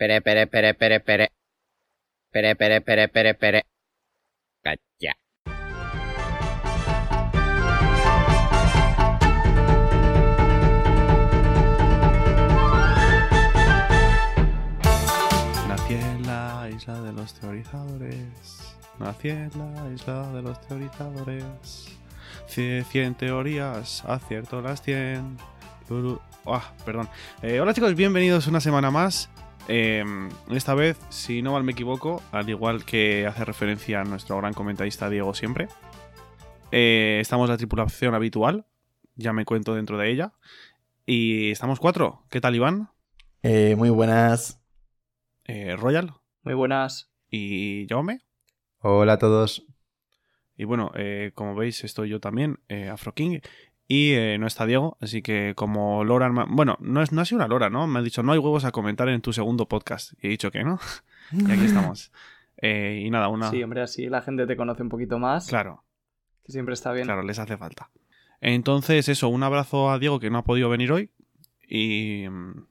Pere, pere, pere, pere, pere. Pere, pere, pere, pere, pere. Cacha. Nací en la isla de los teorizadores. Nací en la isla de los teorizadores. Cie- 100 teorías, acierto las 100. Lulu- Ah, perdón. Eh, hola chicos, bienvenidos una semana más. Eh, esta vez, si no mal me equivoco, al igual que hace referencia a nuestro gran comentarista Diego siempre, eh, estamos la tripulación habitual. Ya me cuento dentro de ella. Y estamos cuatro. ¿Qué tal, Iván? Eh, muy buenas. Eh, Royal Muy buenas. y Jaume. Hola a todos. Y bueno, eh, como veis, estoy yo también, eh, Afro King. Y eh, no está Diego, así que como Loran... ma- Bueno, no, es, no ha sido una Lora, ¿no? Me ha dicho, no hay huevos a comentar en tu segundo podcast. Y he dicho que no. y aquí estamos. Eh, y nada, una... Sí, hombre, así la gente te conoce un poquito más. Claro, Que siempre está bien. claro, les hace falta. Entonces, eso, un abrazo a Diego que no ha podido venir hoy. Y, mm,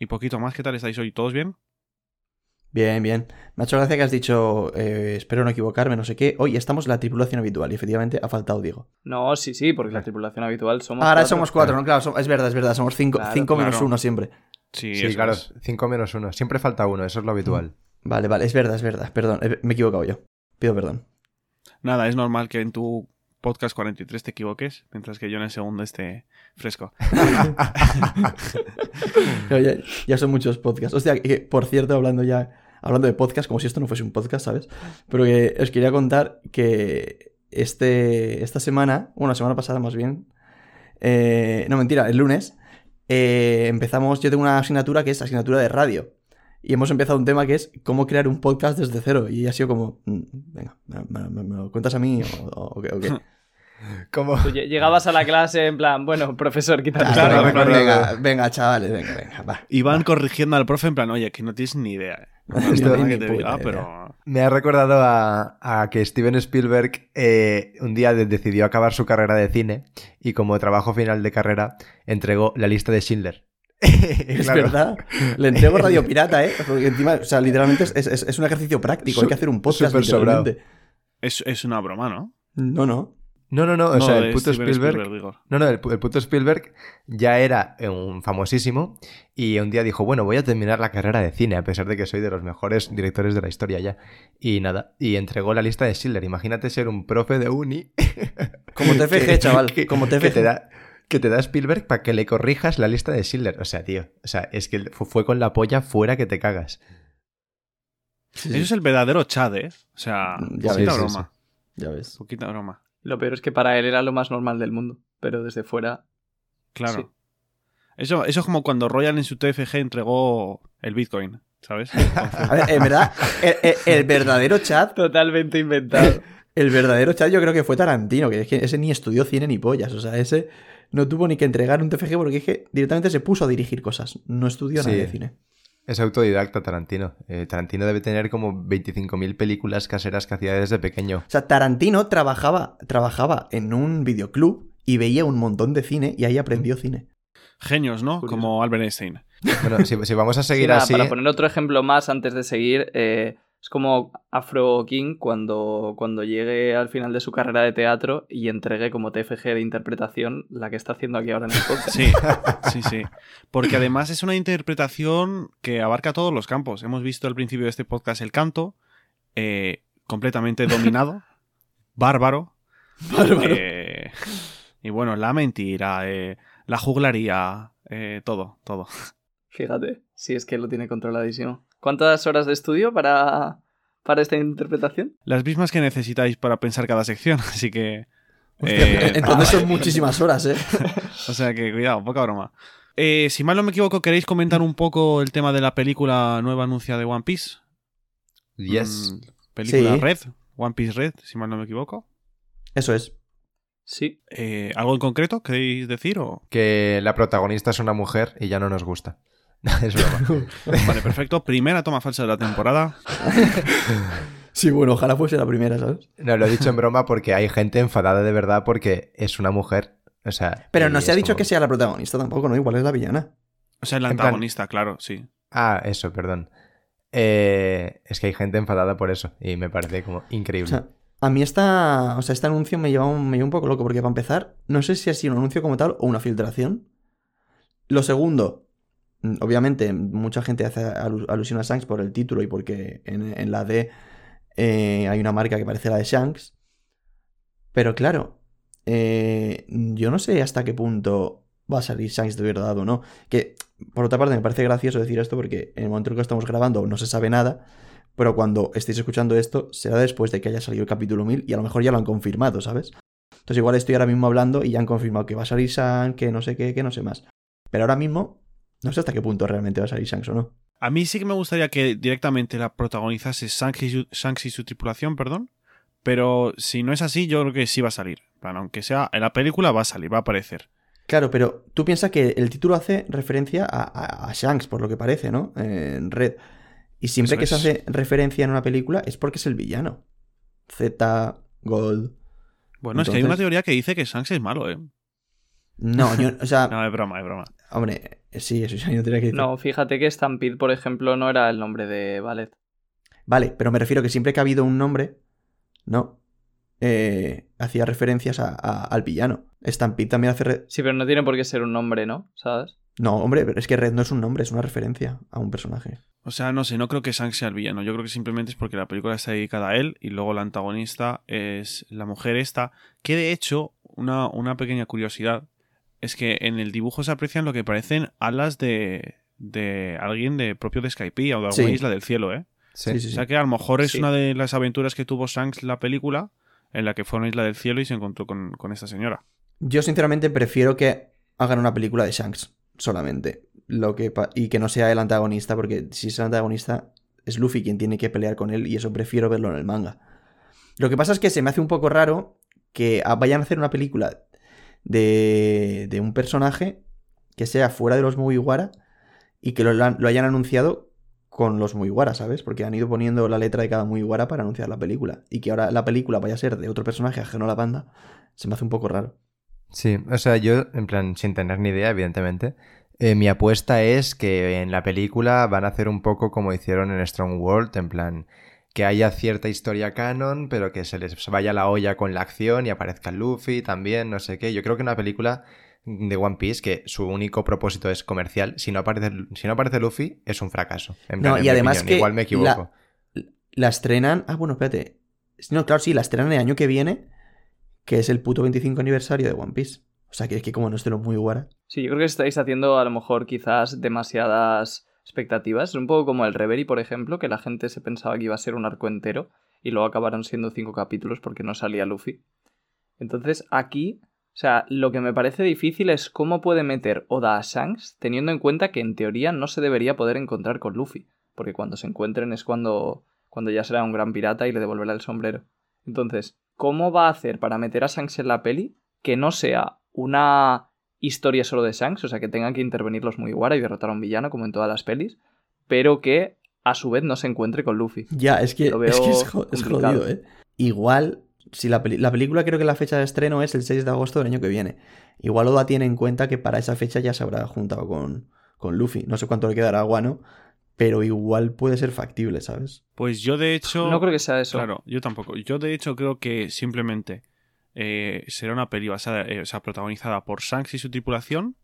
y poquito más. ¿Qué tal estáis hoy? ¿Todos bien? Bien, bien. Me ha hecho gracia que has dicho, eh, espero no equivocarme, no sé qué. Hoy estamos la tripulación habitual y efectivamente ha faltado Diego. No, sí, sí, porque la tripulación habitual somos. Ahora cuatro. somos cuatro, ¿no? Claro, es verdad, es verdad. Somos cinco, Claro, cinco menos uno siempre. Sí, Sí, claro, es. 5 menos 1. Siempre falta uno, eso es lo habitual. Vale, vale, es verdad, es verdad. Perdón, eh, me he equivocado yo. Pido perdón. Nada, es normal que en tu podcast 43 te equivoques, mientras que yo en el segundo esté fresco. No, ya, ya son muchos podcasts. Hostia, que, por cierto, hablando ya, hablando de podcast, como si esto no fuese un podcast, ¿sabes? Pero que os quería contar que este, esta semana, bueno, la semana pasada más bien, eh, no mentira, el lunes, eh, empezamos, yo tengo una asignatura que es asignatura de radio. Y hemos empezado un tema que es cómo crear un podcast desde cero. Y ha sido como, mm, venga, ¿me, me- me- me lo cuentas a mí o, o- o qué? o qué? Como... Tú lle- llegabas a la clase en plan, bueno, profesor, quítate. Claro, venga, claro. venga, venga, chavales, venga, venga, va. Y van corrigiendo al profe en plan, oye, que no tienes ni idea. No, que te pero... Me ha recordado a, a que Steven Spielberg eh, un día de- decidió acabar su carrera de cine y como trabajo final de carrera entregó la lista de Schindler. Es Claro. verdad. Le entrego Radio Pirata, ¿eh? Porque encima, o sea, literalmente es, es- es un ejercicio práctico. Hay que hacer un podcast literalmente. Es, es una broma, ¿no? No, no. No, no, no, o No, sea, el puto Steven Spielberg... digo. No, no, el, pu- el puto Spielberg ya era eh, un famosísimo y un día dijo, bueno, voy a terminar la carrera de cine, a pesar de que soy de los mejores directores de la historia ya. Y nada, y entregó la lista de Schindler. Imagínate ser un profe de uni. Como TFG, que- chaval. que- como Que te da, que te da Spielberg para que le corrijas la lista de Schindler. O sea, tío, o sea, es que fu- fue con la polla fuera que te cagas. Sí, sí, Eso es el verdadero Chad, ¿eh? O sea, Ya poquita ves, sí, broma. Ya ves. Poquita broma. Lo peor es que para él era lo más normal del mundo. Pero desde fuera. Claro. Sí. Eso, eso es como cuando Royal en su TFG entregó el Bitcoin, ¿sabes? A ver, en verdad, el, el- el verdadero chat, Totalmente inventado. el verdadero chat yo creo que fue Tarantino, que es que ese ni estudió cine ni pollas. O sea, ese no tuvo ni que entregar un TFG porque es que directamente se puso a dirigir cosas. No estudió nada de cine. Es autodidacta Tarantino. Eh, Tarantino debe tener como 25.000 películas caseras que hacía desde pequeño. O sea, Tarantino trabajaba, trabajaba en un videoclub y veía un montón de cine y ahí aprendió cine. Genios, ¿no? Curioso. Como Albert Einstein. Bueno, si, si vamos a Sí, seguir nada, así... Para poner otro ejemplo más antes de seguir, eh, es como Afro King cuando, cuando llegue al final de su carrera de teatro y entregue como TFG de interpretación la que está haciendo aquí ahora en el podcast. Sí, sí, sí. Porque además es una interpretación que abarca todos los campos. Hemos visto al principio de este podcast el canto, eh, completamente dominado, bárbaro. eh, y bueno, la mentira, eh, la juglaría, todo, todo. Fíjate, si es que lo tiene controladísimo. ¿Cuántas horas de estudio para, para esta interpretación? Las mismas que necesitáis para pensar cada sección, así que... Hostia, eh, Entonces son muchísimas horas, ¿eh? O sea que cuidado, poca broma. Eh, si mal no me equivoco, ¿queréis comentar un poco el tema de la película nueva anuncia de One Piece? Yes. Mm, película Sí. Red, One Piece Red, si mal no me equivoco. Eso es. Sí. Eh, ¿Algo en concreto queréis decir? O... Que la protagonista es una mujer y ya no nos gusta. es broma. Vale, perfecto. Primera toma falsa de la temporada. Sí, bueno, ojalá fuese la primera, ¿sabes? No, lo he dicho en broma porque hay gente enfadada de verdad porque es una mujer. O sea. Pero no se ha dicho como- que sea la protagonista tampoco, ¿no? Igual es la villana. O sea, el plan- antagonista, claro, sí. Ah, eso, perdón. eh, es que hay gente enfadada por eso y me parece como O increíble. sea, a mí esta, o sea, este anuncio me lleva, un, me lleva un poco loco, porque para empezar, no sé si ha sido un anuncio como tal o una filtración. Lo segundo, obviamente, mucha gente hace alu- alusión a Shanks por el título y porque en, en la D eh, hay una marca que parece la de Shanks. Pero claro, eh, yo no sé hasta qué punto va a salir Shanks de verdad o no. Que, por otra parte, me parece gracioso decir esto porque en el momento en que estamos grabando no se sabe nada. Pero cuando estéis escuchando esto, será después de que haya salido el capítulo 1000 y a lo mejor ya lo han confirmado, ¿sabes? Entonces igual estoy ahora mismo hablando y ya han confirmado que va a salir Shanks, que no sé qué, que no sé más. Pero ahora mismo no sé hasta qué punto realmente va a salir Shanks o no. A mí sí que me gustaría que directamente la protagonizase Shanks y su, Shanks y su tripulación, perdón. Pero si no es así, yo creo que sí va a salir. En plan, aunque sea en la película, va a salir, va a aparecer. Claro, pero tú piensas que el título hace referencia a, a- a Shanks, por lo que parece, ¿no? En Red. Y siempre Eso que se hace referencia en una película es porque es el villano. Z, Gold. Bueno, es que hay una teoría que dice que Shanks es malo, ¿eh? No, yo, o sea, No, es broma, es broma. hombre, sí, eso ya no que decir. No, fíjate que Stampede, por ejemplo, no era el nombre de Ballet. Vale, pero me refiero que siempre que ha habido un nombre, no, eh, hacía referencias a- a- al villano. Stampede también hace... re- Sí, pero no tiene por qué ser un nombre, ¿no? ¿Sabes? No, hombre, pero es que Red no es un nombre, es una referencia a un personaje. O sea, no sé, no creo que Shanks sea el villano. Yo creo que simplemente es porque la película está dedicada a él y luego la antagonista es la mujer esta. Que de hecho, una, una pequeña curiosidad es que en el dibujo se aprecian lo que parecen alas de, de alguien de propio de Skype o de alguna Sí. isla del cielo, ¿eh? Sí. Sí, sí, O sea que a lo mejor es Sí. una de las aventuras que tuvo Shanks la película en la que fue a una isla del cielo y se encontró con, con esta señora. Yo sinceramente prefiero que hagan una película de Shanks solamente. Lo que y que no sea el antagonista, porque si es el antagonista es Luffy quien tiene que pelear con él y eso prefiero verlo en el manga. Lo que pasa es que se me hace un poco raro que vayan a hacer una película de, de un personaje que sea fuera de los Mugiwara y que lo, hayan anunciado con los Mugiwara, ¿sabes? Porque han ido poniendo la letra de cada Mugiwara para anunciar la película. Y que ahora la película vaya a ser de otro personaje ajeno a la banda, se me hace un poco raro. Sí, o sea, yo, en plan, sin tener ni idea, evidentemente, eh, mi apuesta es que en la película van a hacer un poco como hicieron en Strong World, en plan, que haya cierta historia canon, pero que se les vaya la olla con la acción y aparezca Luffy también, no sé qué. Yo creo que una película de One Piece, que su único propósito es comercial, si no aparece, si no aparece Luffy, es un fracaso. En No, y además que Igual me equivoco. La, la estrenan. Ah, bueno, espérate. No, claro, sí, la estrenan el año que viene, que es el puto 25 aniversario de One Piece. O sea, que es que como no esté lo muy guara. Sí, yo creo que estáis haciendo a lo mejor quizás demasiadas expectativas. Es un poco como el Reverie, por ejemplo, que la gente se pensaba que iba a ser un arco entero y luego acabaron siendo cinco capítulos porque no salía Luffy. Entonces aquí, o sea, lo que me parece difícil es cómo puede meter Oda a Shanks teniendo en cuenta que en teoría no se debería poder encontrar con Luffy, porque cuando se encuentren es cuando, cuando ya será un gran pirata y le devolverá el sombrero. Entonces, ¿cómo va a hacer para meter a Shanks en la peli que no sea una historia solo de Shanks, o sea, que tengan que intervenir los Mugiwara y derrotar a un villano como en todas las pelis, pero que a su vez no se encuentre con Luffy? Ya, es que Lo es, que es, jo- es complicado. jodido, ¿eh? Igual, si la, peli- la película creo que la fecha de estreno es el 6 de agosto del año que viene. Igual Oda tiene en cuenta que para esa fecha ya se habrá juntado con, con Luffy. No sé cuánto le quedará a Guano, pero igual puede ser factible, ¿sabes? Pues yo de hecho... No creo que sea eso. Claro, yo tampoco. Yo de hecho creo que simplemente eh, será una peli basada, eh, o sea, protagonizada por Shanks y su tripulación.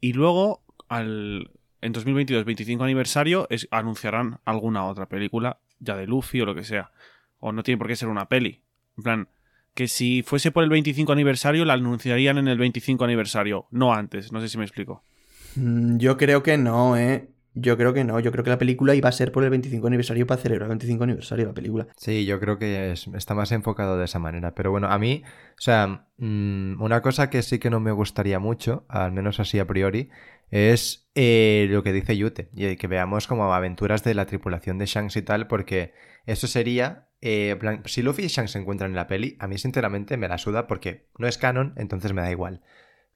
Y luego, en 2022, 25 aniversario, anunciarán alguna otra película, ya de Luffy o lo que sea. O no tiene por qué ser una peli. En plan, que si fuese por el 25 aniversario, la anunciarían en el 25 aniversario, no antes. No sé si me explico. Mm, Yo creo que no, ¿eh? Yo creo que no. Yo creo que la película iba a ser por el 25 aniversario para celebrar el 25 aniversario de la película. Sí, yo creo que es- está más enfocado de esa manera. Pero bueno, a mí, o sea, mm, una cosa que sí que no me gustaría mucho, al menos así a priori, es eh, lo que dice Yute, y que veamos como aventuras de la tripulación de Shanks y tal, porque eso sería, eh, si Luffy y Shanks se encuentran en la peli, a mí sinceramente me la suda porque no es canon, entonces me da igual.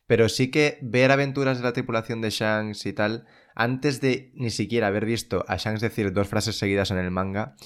Pero sí que ver aventuras de la tripulación de Shanks y tal, antes de ni siquiera haber visto a Shanks decir dos frases seguidas en el manga,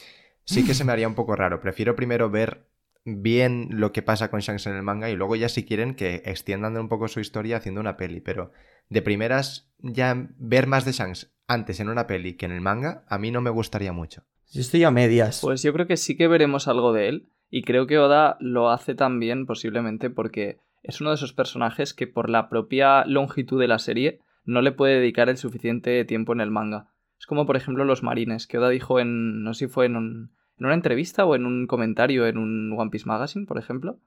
sí que se me haría un poco raro. Prefiero primero ver bien lo que pasa con Shanks en el manga y luego ya si quieren que extiendan un poco su historia haciendo una peli. Pero de primeras, ya ver más de Shanks antes en una peli que en el manga, a mí no me gustaría mucho. Yo estoy a medias. Pues yo creo que sí que veremos algo de él. Y creo que Oda lo hace también posiblemente porque es uno de esos personajes que por la propia longitud de la serie no le puede dedicar el suficiente tiempo en el manga. Es como por ejemplo los marines, que Oda dijo en, no sé si fue en, en una entrevista o en un comentario en un One Piece Magazine, por ejemplo,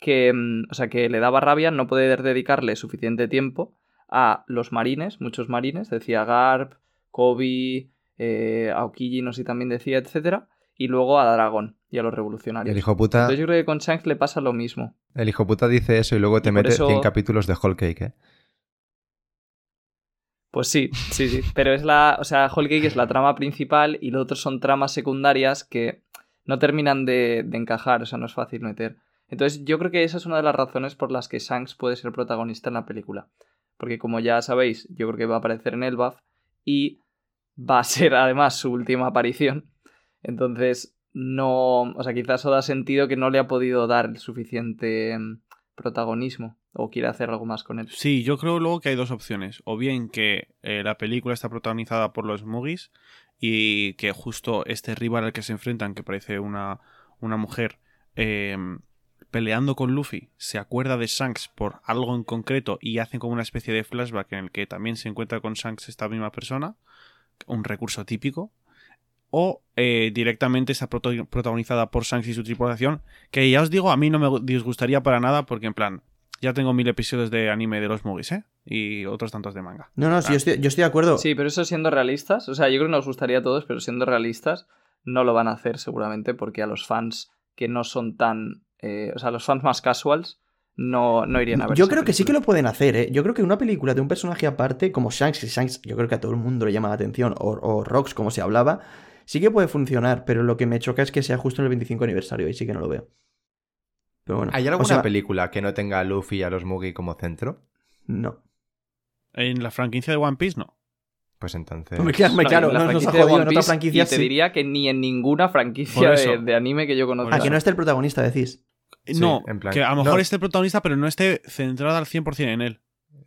que, mm, o sea, que le daba rabia no poder dedicarle suficiente tiempo a los marines, muchos marines, decía Garp, Kobe, eh, Aokiji, no sé si también decía, etcétera, y luego a Dragon y a los revolucionarios. el hijo puta, Entonces yo creo que con Shanks le pasa lo mismo. el hijo puta dice eso y luego te Y mete eso- 100 capítulos de Whole Cake, ¿eh? Pues sí, sí, sí. Pero es la. O sea, Whole Cake es la trama principal y los otros son tramas secundarias que no terminan de, de encajar, o sea, no es fácil meter. Entonces, yo creo que esa es una de las razones por las que Shanks puede ser protagonista en la película. Porque, como ya sabéis, yo creo que va a aparecer en Elbaf y va a ser además su última aparición. Entonces, no. O sea, quizás eso da sentido que no le ha podido dar el suficiente mm, protagonismo o quiere hacer algo más con él. Sí, yo creo luego que hay dos opciones. O bien que eh, la película está protagonizada por los Mugis y que justo este rival al que se enfrentan, que parece una, una mujer, eh, peleando con Luffy, se acuerda de Shanks por algo en concreto y hacen como una especie de flashback en el que también se encuentra con Shanks esta misma persona, un recurso típico. O eh, directamente está protagonizada por Shanks y su tripulación, que ya os digo, a mí no me disgustaría para nada porque en plan, ya tengo mil episodios de anime de los Mugis, ¿eh? Y otros tantos de manga. No, no, sí, yo, estoy, yo estoy de acuerdo. Sí, pero eso siendo realistas, o sea, yo creo que nos gustaría a todos, pero siendo realistas, no lo van a hacer seguramente porque a los fans que no son tan. eh, o sea, los fans más casuals no, no irían a ver. Yo creo que sí que lo pueden hacer, ¿eh? Yo creo que una película de un personaje aparte, como Shanks, que Shanks yo creo que a todo el mundo le llama la atención, o, o Rox, como se hablaba, sí que puede funcionar, pero lo que me choca es que sea justo en el 25 aniversario, y sí que no lo veo. Pero bueno. ¿Hay o alguna sea, película que no tenga a Luffy y a los Mugi como centro? No. En la franquicia de One Piece, no. Pues entonces... Claro, No, claro, en la no nos ha franquicia de jodido One en otra franquicia. Y te sí. diría que ni en ninguna franquicia de, de anime que yo conozca. Ah, que no esté el protagonista, decís. Sí, no, en plan- que a lo mejor no. esté protagonista, pero no esté centrada al 100% en él.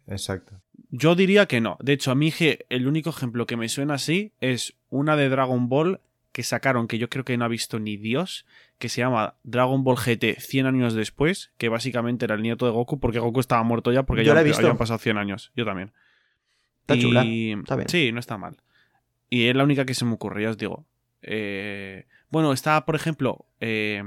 Exacto. Yo diría que no. De hecho, a mí el único ejemplo que me suena así es una de Dragon Ball que sacaron, que yo creo que no ha visto ni Dios, que se llama Dragon Ball GT 100 años después, que básicamente era el nieto de Goku, porque Goku estaba muerto ya, porque Yo ya habían pasado 100 años. Yo también. Está Y- chula, está bien. Sí, no está mal. Y es la única que se me ocurre, ya os digo. Eh, bueno, está, por ejemplo. eh,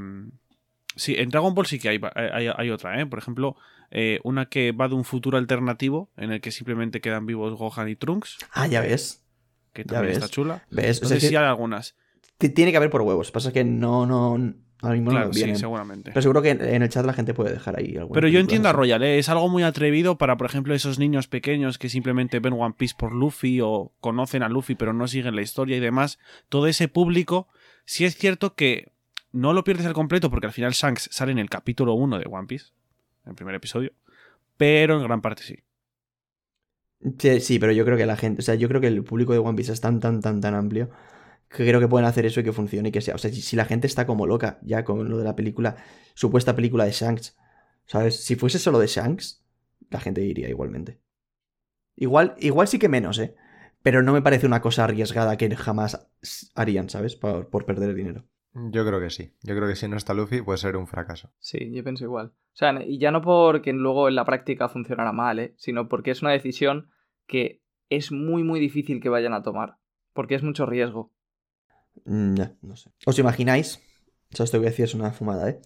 sí, en Dragon Ball sí que hay, hay, hay otra, ¿eh? Por ejemplo, eh, una que va de un futuro alternativo en el que simplemente quedan vivos Gohan y Trunks, Ah, ya ves. que también ves. está chula. ¿Ves? O No sea, sé si hay algunas. tiene que haber por huevos. Pasa que no, no. Ahora mismo Claro, no sí, seguramente. Pero seguro que en el chat la gente puede dejar ahí alguna Pero yo entiendo a. Royal, ¿eh? es algo muy atrevido para, por ejemplo, esos niños pequeños que simplemente ven One Piece por Luffy o conocen a Luffy pero no siguen la historia y demás. Todo ese público, sí es cierto que no lo pierdes al completo porque al final Shanks sale en el capítulo 1 de One Piece, en el primer episodio, pero en gran parte sí. Sí, sí, pero yo creo que la gente, o sea, yo creo que el público de One Piece es tan, tan, tan, tan amplio que creo que pueden hacer eso y que funcione y que sea. O sea, si, la gente está como loca ya con lo de la película, supuesta película de Shanks, ¿sabes? Si fuese solo de Shanks, la gente iría igualmente. Igual, igual sí que menos, ¿eh? Pero no me parece una cosa arriesgada que jamás harían, ¿sabes? Por, por perder el dinero. Yo creo que sí. Yo creo que si no está Luffy puede ser un fracaso. Sí, yo pienso igual. O sea, y ya no porque luego en la práctica funcionara mal, ¿eh? sino porque es una decisión que es muy, muy difícil que vayan a tomar. Porque es mucho riesgo. Mm, ya, no sé. ¿Os imagináis? O sea, esto que voy a decir es una fumada, ¿eh?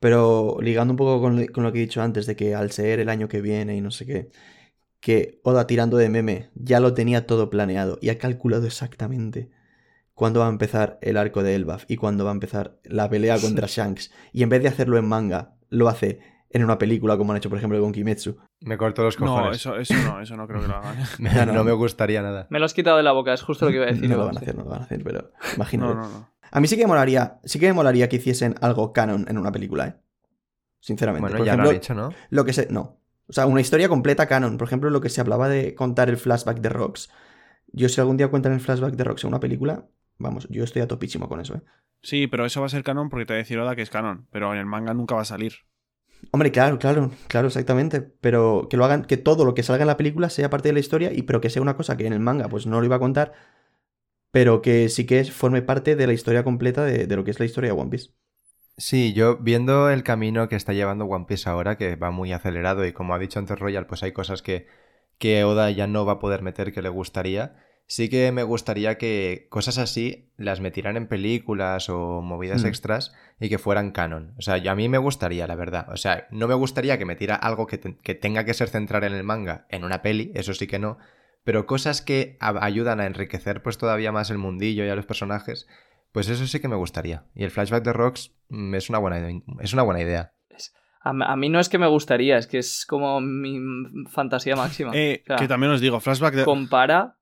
Pero ligando un poco con, lo- con lo que he dicho antes, de que al ser el año que viene y no sé qué, que Oda tirando de meme ya lo tenía todo planeado y ha calculado exactamente cuándo va a empezar el arco de Elbaf y cuándo va a empezar la pelea contra Shanks. Y en vez de hacerlo en manga, lo hace en una película como han hecho, por ejemplo, con Kimetsu. Me corto los No, cojones. eso, eso no, eso no creo que lo hagan. No. no me gustaría nada. Me lo has quitado de la boca, es justo lo que iba a decir. No lo van a hacer, no lo van a hacer, pero imagínate. No, no, no. A mí sí que me molaría, sí que me molaría que hiciesen algo canon en una película, ¿eh? Sinceramente. Bueno, Por ya ejemplo, lo han hecho, ¿no? Lo que se. No. O sea, una historia completa canon. Por ejemplo, lo que se hablaba de contar el flashback de Rox. Yo, si algún día cuentan el flashback de Rox en una película, vamos, yo estoy a topísimo con eso, ¿eh? Sí, pero eso va a ser canon porque te va a decir Oda que es canon, pero en el manga nunca va a salir. Hombre, claro, claro, claro, exactamente. Pero que lo hagan, que todo lo que salga en la película sea parte de la historia, y pero que sea una cosa que en el manga, pues no lo iba a contar, pero que sí que es- forme parte de la historia completa de, de lo que es la historia de One Piece. Sí, yo viendo el camino que está llevando One Piece ahora, que va muy acelerado y como ha dicho antes Royal, pues hay cosas que, que Oda ya no va a poder meter que le gustaría. Sí que me gustaría que cosas así las metieran en películas o movidas Hmm. extras y que fueran canon. O sea, yo- a mí me gustaría, la verdad. O sea, no me gustaría que metiera algo que, te- que tenga que ser central en el manga en una peli, eso sí que no. Pero cosas que a- ayudan a enriquecer pues todavía más el mundillo y a los personajes, pues eso sí que me gustaría. Y el flashback de Rocks mm, es una buena, es una buena idea. A, a mí no es que me gustaría, es que es como mi fantasía máxima. Eh, O sea, que también os digo, flashback de... compara.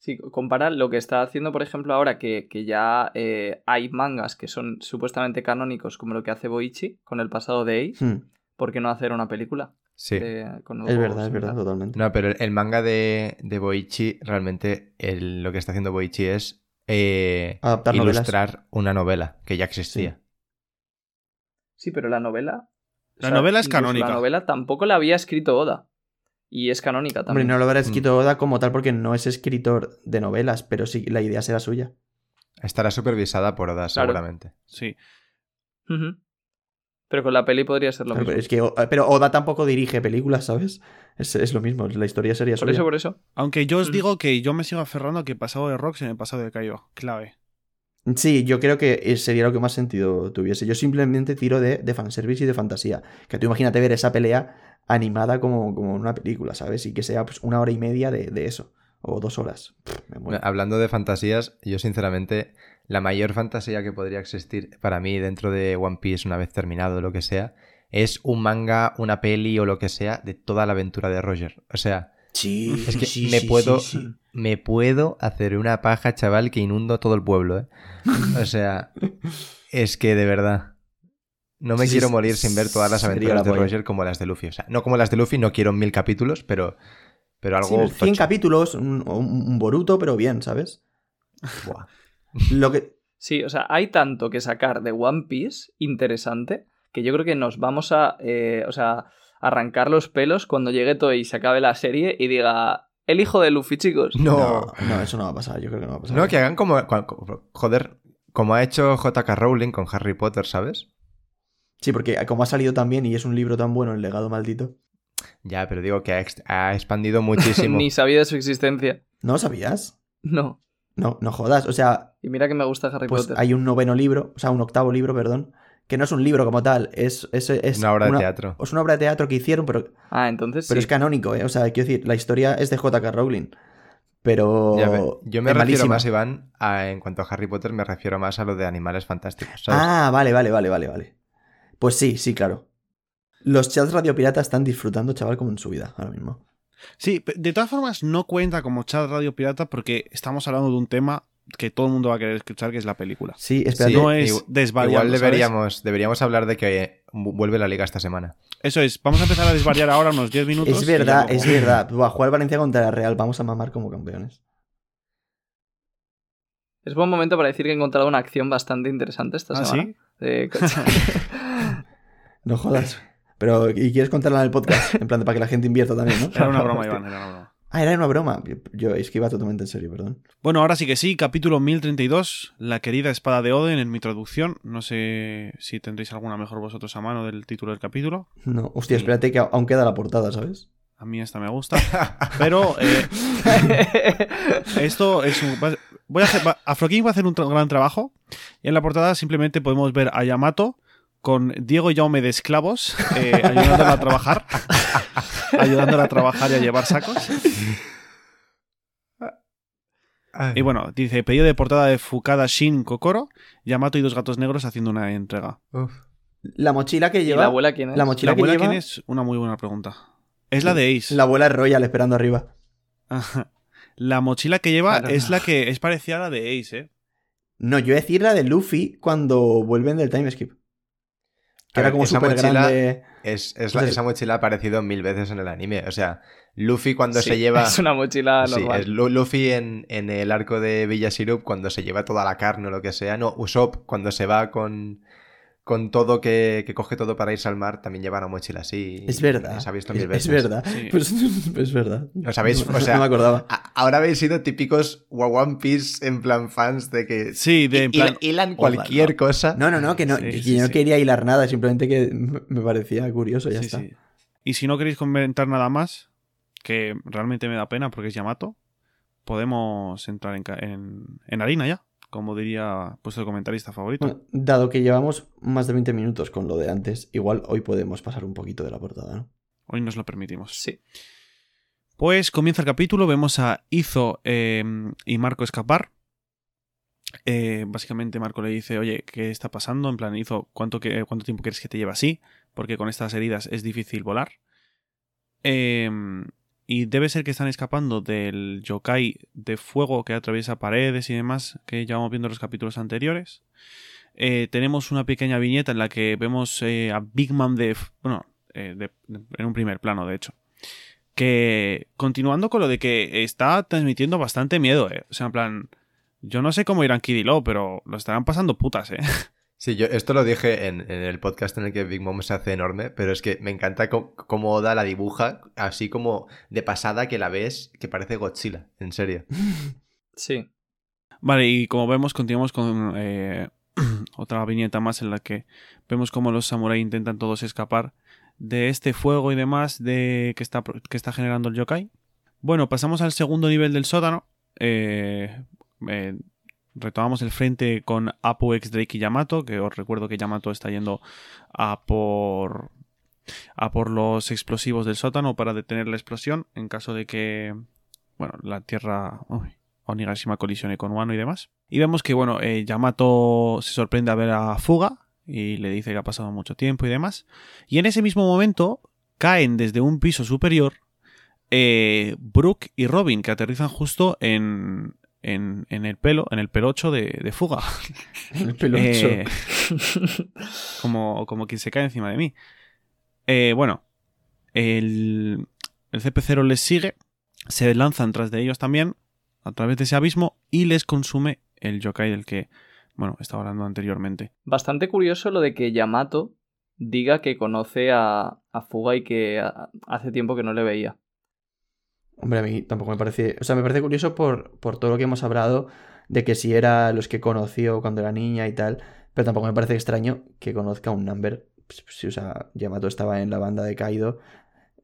Sí, compara lo que está haciendo, por ejemplo, ahora que, que ya eh, hay mangas que son supuestamente canónicos, como lo que hace Boichi con el pasado de Ace. Hmm, ¿Por qué no hacer una película? Sí. de- con Es verdad, es verdad, totalmente. No, pero el, el manga de, de Boichi, realmente el- lo que está haciendo Boichi es eh, Adaptar novelas. ilustrar una novela que ya existía. Sí, pero la novela. La novela es canónica. La novela tampoco la había escrito Oda. Y es canónica Hombre, también. no lo habrá Mm. escrito Oda como tal porque no es escritor de novelas, pero sí, la idea será suya. Estará supervisada por Oda, Claro. seguramente. Sí. Pero con la peli podría ser lo Claro, mismo. pero, es que, O- pero Oda tampoco dirige películas, ¿sabes? Es, es lo mismo, la historia sería Por suya. eso, por eso. Aunque yo os Mm. digo que yo me sigo aferrando a que pasado de Rocks en el pasado de Kaido. Clave. Sí, yo creo que eh, sería lo que más sentido tuviese. Yo simplemente tiro de, de fanservice y de fantasía. Que tú imagínate ver esa pelea animada como, como una película, ¿sabes? Y que sea pues, una hora y media de, de eso. O dos horas. Pff, me muero. Hablando de fantasías, yo sinceramente, la mayor fantasía que podría existir para mí dentro de One Piece, una vez terminado lo que sea, es un manga, una peli o lo que sea de toda la aventura de Roger. O sea, Sí, es que sí, me sí, puedo me puedo hacer una paja, chaval, que inundo todo el pueblo, ¿eh? O sea, es que de verdad no me Sí, quiero sí, morir sin ver todas las aventuras la de polla. Roger como las de Luffy. O sea, no como las de Luffy, no quiero mil capítulos, pero pero Sí, algo 100 tocho. capítulos, un, un- un Boruto, pero bien, ¿sabes? Buah. Lo que... Sí, o sea, hay tanto que sacar de One Piece interesante que yo creo que nos vamos a, eh, o sea, arrancar los pelos cuando llegue Toei y se acabe la serie y diga, el hijo de Luffy, chicos. No. No, no, eso no va a pasar, yo creo que no va a pasar. No, que hagan como joder, como ha hecho JK Rowling con Harry Potter, ¿sabes? Sí, porque como ha salido tan bien y es un libro tan bueno, El legado maldito. Ya, pero digo que ha, ex- ha expandido muchísimo. Ni sabía de su existencia. ¿No sabías? No. No, no jodas. O sea, Y mira que me gusta Harry pues Potter. hay un noveno libro, o sea, un octavo libro, perdón, que no es un libro como tal, es, es, es una obra de teatro. Es una obra de teatro que hicieron, pero, Ah, entonces pero sí. es canónico, ¿eh? O sea, quiero decir, la historia es de J.K. Rowling. Pero. Ya ve- yo me refiero malísima. más, Iván, a- en cuanto a Harry Potter, me refiero más a lo de animales fantásticos, ¿sabes? Ah, vale, vale, vale, vale, vale. Pues sí, sí, claro. Los chats Radio Pirata están disfrutando, chaval, como en su vida ahora mismo. Sí, de todas formas no cuenta como chat radio pirata porque estamos hablando de un tema que todo el mundo va a querer escuchar, que es la película. Sí, espérate. no es desvariando, Igual ¿sabes? deberíamos, deberíamos hablar de que vu- vuelve la liga esta semana. Eso es, vamos a empezar a desvariar ahora unos 10 minutos. Es verdad, luego- es verdad. Buah, jugar Valencia contra la Real, vamos a mamar como campeones. Es buen momento para decir que he encontrado una acción bastante interesante esta ¿Ah, semana. sí? De- No jodas. Pero, ¿y quieres contarla en el podcast? En plan, de para que la gente invierta también, ¿no? Era una broma, Iván, era una broma. Ah, era una broma. Yo, es que iba totalmente en serio, perdón. Bueno, ahora sí que sí, capítulo 1032, la querida espada de Oden en mi traducción. No sé si tendréis alguna mejor vosotros a mano del título del capítulo. No, hostia, Sí. espérate que aún queda la portada, ¿sabes? A mí esta me gusta. Pero eh, esto es un... Voy a hacer... Afroking va a hacer un tra- gran trabajo. Y en la portada simplemente podemos ver a Yamato con Diego y Jaume de esclavos eh, ayudándola a trabajar. ayudándola a trabajar y a llevar sacos. Y bueno, dice, pedido de portada de Fukada Shin Kokoro, Yamato y dos gatos negros haciendo una entrega. Uf. La mochila que ¿Y lleva. la abuela quién es? La mochila ¿La que abuela lleva. quién es? Una muy buena pregunta. Es la de Ace. La abuela es Royal esperando arriba. La mochila que lleva Claro. es la que es parecida a la de Ace, ¿eh? No, yo iba a decir la de Luffy cuando vuelven del time skip. Que era como esa súper mochila- grande. Es, es la- esa mochila ha aparecido mil veces en el anime. O sea, Luffy cuando Sí, se lleva. Es una mochila Sí, normal. es Lu- Luffy en, en el arco de Villa Sirup cuando se lleva toda la carne o lo que sea. No, Usopp cuando se va con, con todo que, que coge todo para irse al mar, también lleva una mochila así. Es verdad. Se ha visto es, mil veces. es verdad. Sí. Pues es verdad. ¿Os habéis- No- o sea, no me acordaba. A- Ahora habéis sido típicos One Piece en plan fans de que Sí, de en plan. hilan cualquier cosa. No, no, no, que no, Sí, que sí, yo no sí. quería hilar nada, simplemente que me parecía curioso, ya Sí, está. sí. Y si no queréis comentar nada más, que realmente me da pena porque es Yamato, podemos entrar en, ca- en, en harina ya, como diría vuestro comentarista favorito. Bueno, dado que llevamos más de 20 minutos con lo de antes, igual hoy podemos pasar un poquito de la portada, ¿no? Hoy nos lo permitimos. Sí. Pues comienza el capítulo, vemos a Izo eh, y Marco escapar. Eh, básicamente Marco le dice, oye, ¿qué está pasando? En plan, Izo, ¿cuánto, que, ¿cuánto tiempo quieres que te lleve así? Porque con estas heridas es difícil volar. Eh, y debe ser que están escapando del yokai de fuego que atraviesa paredes y demás que llevamos viendo en los capítulos anteriores. Eh, tenemos una pequeña viñeta en la que vemos eh, a Big Man de... Bueno, eh, en un primer plano, de hecho que continuando con lo de que está transmitiendo bastante miedo. O sea, en plan, yo no sé cómo irán Kid y Lo, pero lo estarán pasando putas, ¿eh? Sí, yo esto lo dije en, en el podcast en el que Big Mom se hace enorme, pero es que me encanta cómo Oda la dibuja, así como de pasada que la ves, que parece Godzilla, en serio. Sí. Vale, y como vemos, continuamos con eh, otra viñeta más en la que vemos cómo los samuráis intentan todos escapar de este fuego y demás de que está, que está generando el yokai. Bueno, pasamos al segundo nivel del sótano. Eh, eh, retomamos el frente con Apu, X, Drake y Yamato, que os recuerdo que Yamato está yendo a por a por los explosivos del sótano para detener la explosión en caso de que bueno, la Tierra uy, Onigashima colisione con Wano y demás. Y vemos que bueno, eh, Yamato se sorprende a ver a Fuga y le dice que ha pasado mucho tiempo y demás. Y en ese mismo momento caen desde un piso superior eh, Brooke y Robin, que aterrizan justo en, en, en el pelo, en el pelocho de, de Fuga. El pelocho. Eh, como, como quien se cae encima de mí. Eh, bueno, el, el CP0 les sigue, se lanzan tras de ellos también, a través de ese abismo, y les consume el yokai del que, bueno, estaba hablando anteriormente. Bastante curioso lo de que Yamato diga que conoce a, a Fuga y que a- hace tiempo que no le veía. Hombre, a mí tampoco me parece. O sea, me parece curioso por, por todo lo que hemos hablado de que si era los que conoció cuando era niña y tal. Pero tampoco me parece extraño que conozca un number. Pues, Si, o sea, Yamato estaba en la banda de Kaido.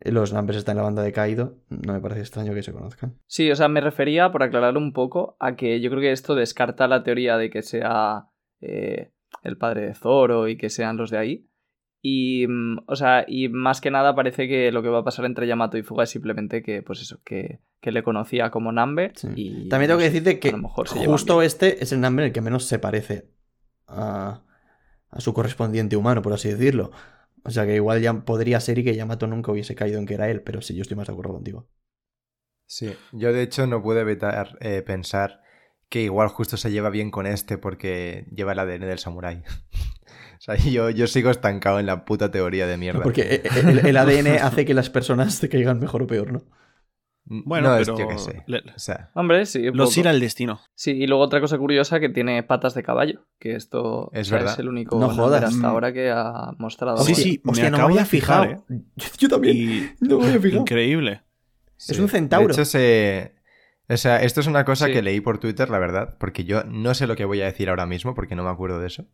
Los numbers están en la banda de Kaido. No me parece extraño que se conozcan. Sí, o sea, me refería, por aclarar un poco, a que yo creo que esto descarta la teoría de que sea eh, el padre de Zoro y que sean los de ahí. Y, mm, o sea, y más que nada parece que lo que va a pasar entre Yamato y Fuga es simplemente que, pues eso, que, que le conocía como Number Sí. y... También tengo no que decirte que a lo mejor justo este es el number en el que menos se parece a, a su correspondiente humano, por así decirlo. O sea que igual ya podría ser y que Yamato nunca hubiese caído en que era él, pero sí, yo estoy más de acuerdo contigo. Sí, yo de hecho no pude evitar eh, pensar que igual justo se lleva bien con este porque lleva el ADN del samurái. o sea, yo, yo sigo estancado en la puta teoría de mierda. Porque eh, el, el ADN hace que las personas te caigan mejor o peor, ¿no? Bueno, no, es- pero yo qué sé. le- O sea, Hombre, sí, los irá el destino. Sí, y luego otra cosa curiosa que tiene patas de caballo, que esto Es o sea, verdad. es el único No jodas. hasta ahora que ha mostrado. Sí, sí, me hostia, no me había de fijar, fijado. Yo, yo también. Y No me había fijado. increíble. Es un centauro. De hecho, se... O sea, esto es una cosa Sí. que leí por Twitter, la verdad, porque yo no sé lo que voy a decir ahora mismo, porque no me acuerdo de eso.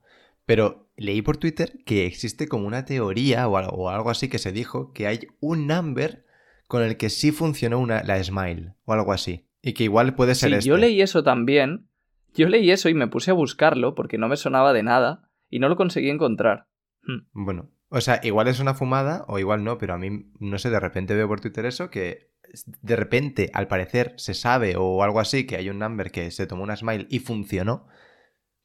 Pero leí por Twitter que existe como una teoría o algo, o algo así que se dijo que hay un number con el que sí funcionó una, la Smile o algo así. Y que igual puede ser Sí, este. yo leí eso también. Yo leí eso y me puse a buscarlo porque no me sonaba de nada y no lo conseguí encontrar. Hmm. Bueno, o sea, igual es una fumada o igual no, pero a mí, no sé, de repente veo por Twitter eso que de repente, al parecer, se sabe o algo así que hay un number que se tomó una Smile y funcionó.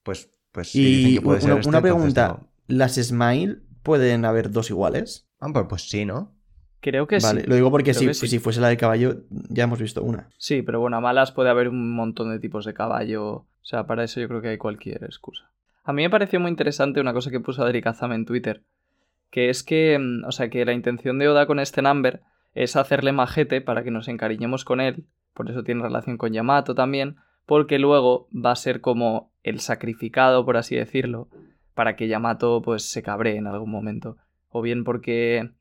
Pues, pues dicen Y que puede una, ser este, una entonces pregunta. ¿Las Smile pueden haber dos iguales? Ah, pues, pues sí, ¿no? Creo que vale, sí. lo digo porque si, sí. si fuese la del caballo, ya hemos visto una. Sí, pero bueno, a malas puede haber un montón de tipos de caballo. O sea, para eso yo creo que hay cualquier excusa. A mí me pareció muy interesante una cosa que puso Adri Kazama en Twitter. Que es que, mm, o sea, que la intención de Oda con este number es hacerle majete para que nos encariñemos con él. Por eso tiene relación con Yamato también. Porque luego va a ser como el sacrificado, por así decirlo, para que Yamato pues se cabree en algún momento. O bien porque...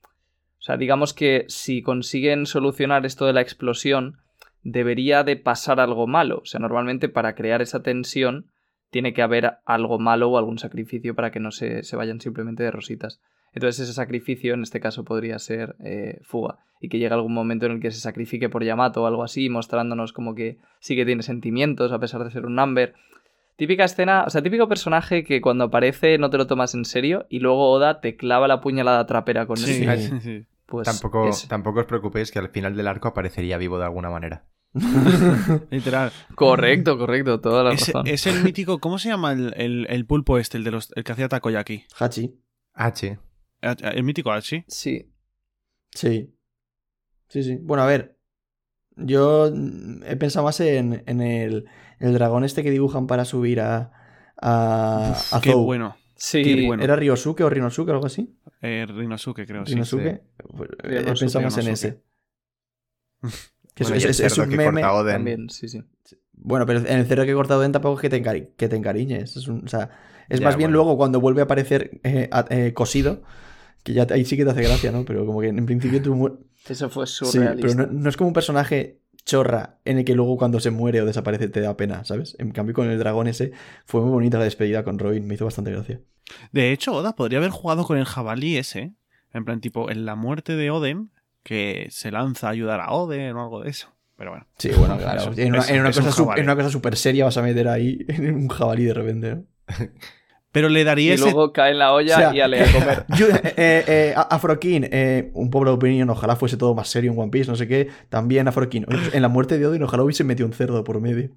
O sea, digamos que si consiguen solucionar esto de la explosión, debería de pasar algo malo. O sea, normalmente para crear esa tensión tiene que haber algo malo o algún sacrificio para que no se, se vayan simplemente de rositas. Entonces ese sacrificio en este caso podría ser eh, fuga y que llegue algún momento en el que se sacrifique por Yamato o algo así, mostrándonos como que sí que tiene sentimientos a pesar de ser un number. Típica escena, o sea, típico personaje que cuando aparece no te lo tomas en serio y luego Oda te clava la puñalada trapera con Sí, él. sí. Pues tampoco, tampoco os preocupéis que al final del arco aparecería vivo de alguna manera. Literal. Correcto, correcto, toda la Es, razón. es el mítico. ¿Cómo se llama el, el- el pulpo este, el, de los, el que hacía takoyaki? Hachi. H. El mítico Archie. Sí. Sí. Sí, sí. Bueno, a ver. Yo mm, he pensado más en, en el, el dragón este que dibujan para subir a. a, a Qué Zou. bueno. Sí, Qué bueno. ¿Era Ryosuke o Rinosuke o algo así? Eh, Rinosuke, creo, sí. Rinosuke. Pues, he pensado más en ese. Que es- Bueno, y es, el es- un que meme. corta Oden. también, sí, sí. Bueno, pero en el cerdo que he cortado en tampoco es que te, encari- que te encariñes. Es un- o sea, es Ya, más bien bueno. luego cuando vuelve a aparecer eh, eh, cosido, que ya ahí sí que te hace gracia, ¿no? Pero como que en principio tú... mu- Eso fue Sí, surrealista. pero no, no es como un personaje chorra en el que luego cuando se muere o desaparece te da pena, ¿sabes? En cambio con el dragón ese fue muy bonita la despedida con Robin, me hizo bastante gracia. De hecho, Oda podría haber jugado con el jabalí ese. En plan, tipo, en la muerte de Oden, que se lanza a ayudar a Oden o algo de eso. Pero bueno. Sí, bueno, claro. Eso, en, una, es- en una un cosa su- jabalí. en una cosa súper seria vas a meter ahí en un jabalí de repente, ¿no? Pero le daría Y ese. luego cae en la olla O sea, y ale a comer. Yo, eh, eh, eh, Afrokin, eh, un pobre opinión, ojalá fuese todo más serio en One Piece, no sé qué. También Afrokin. En la muerte de Odin, ojalá hubiese metido un cerdo por medio.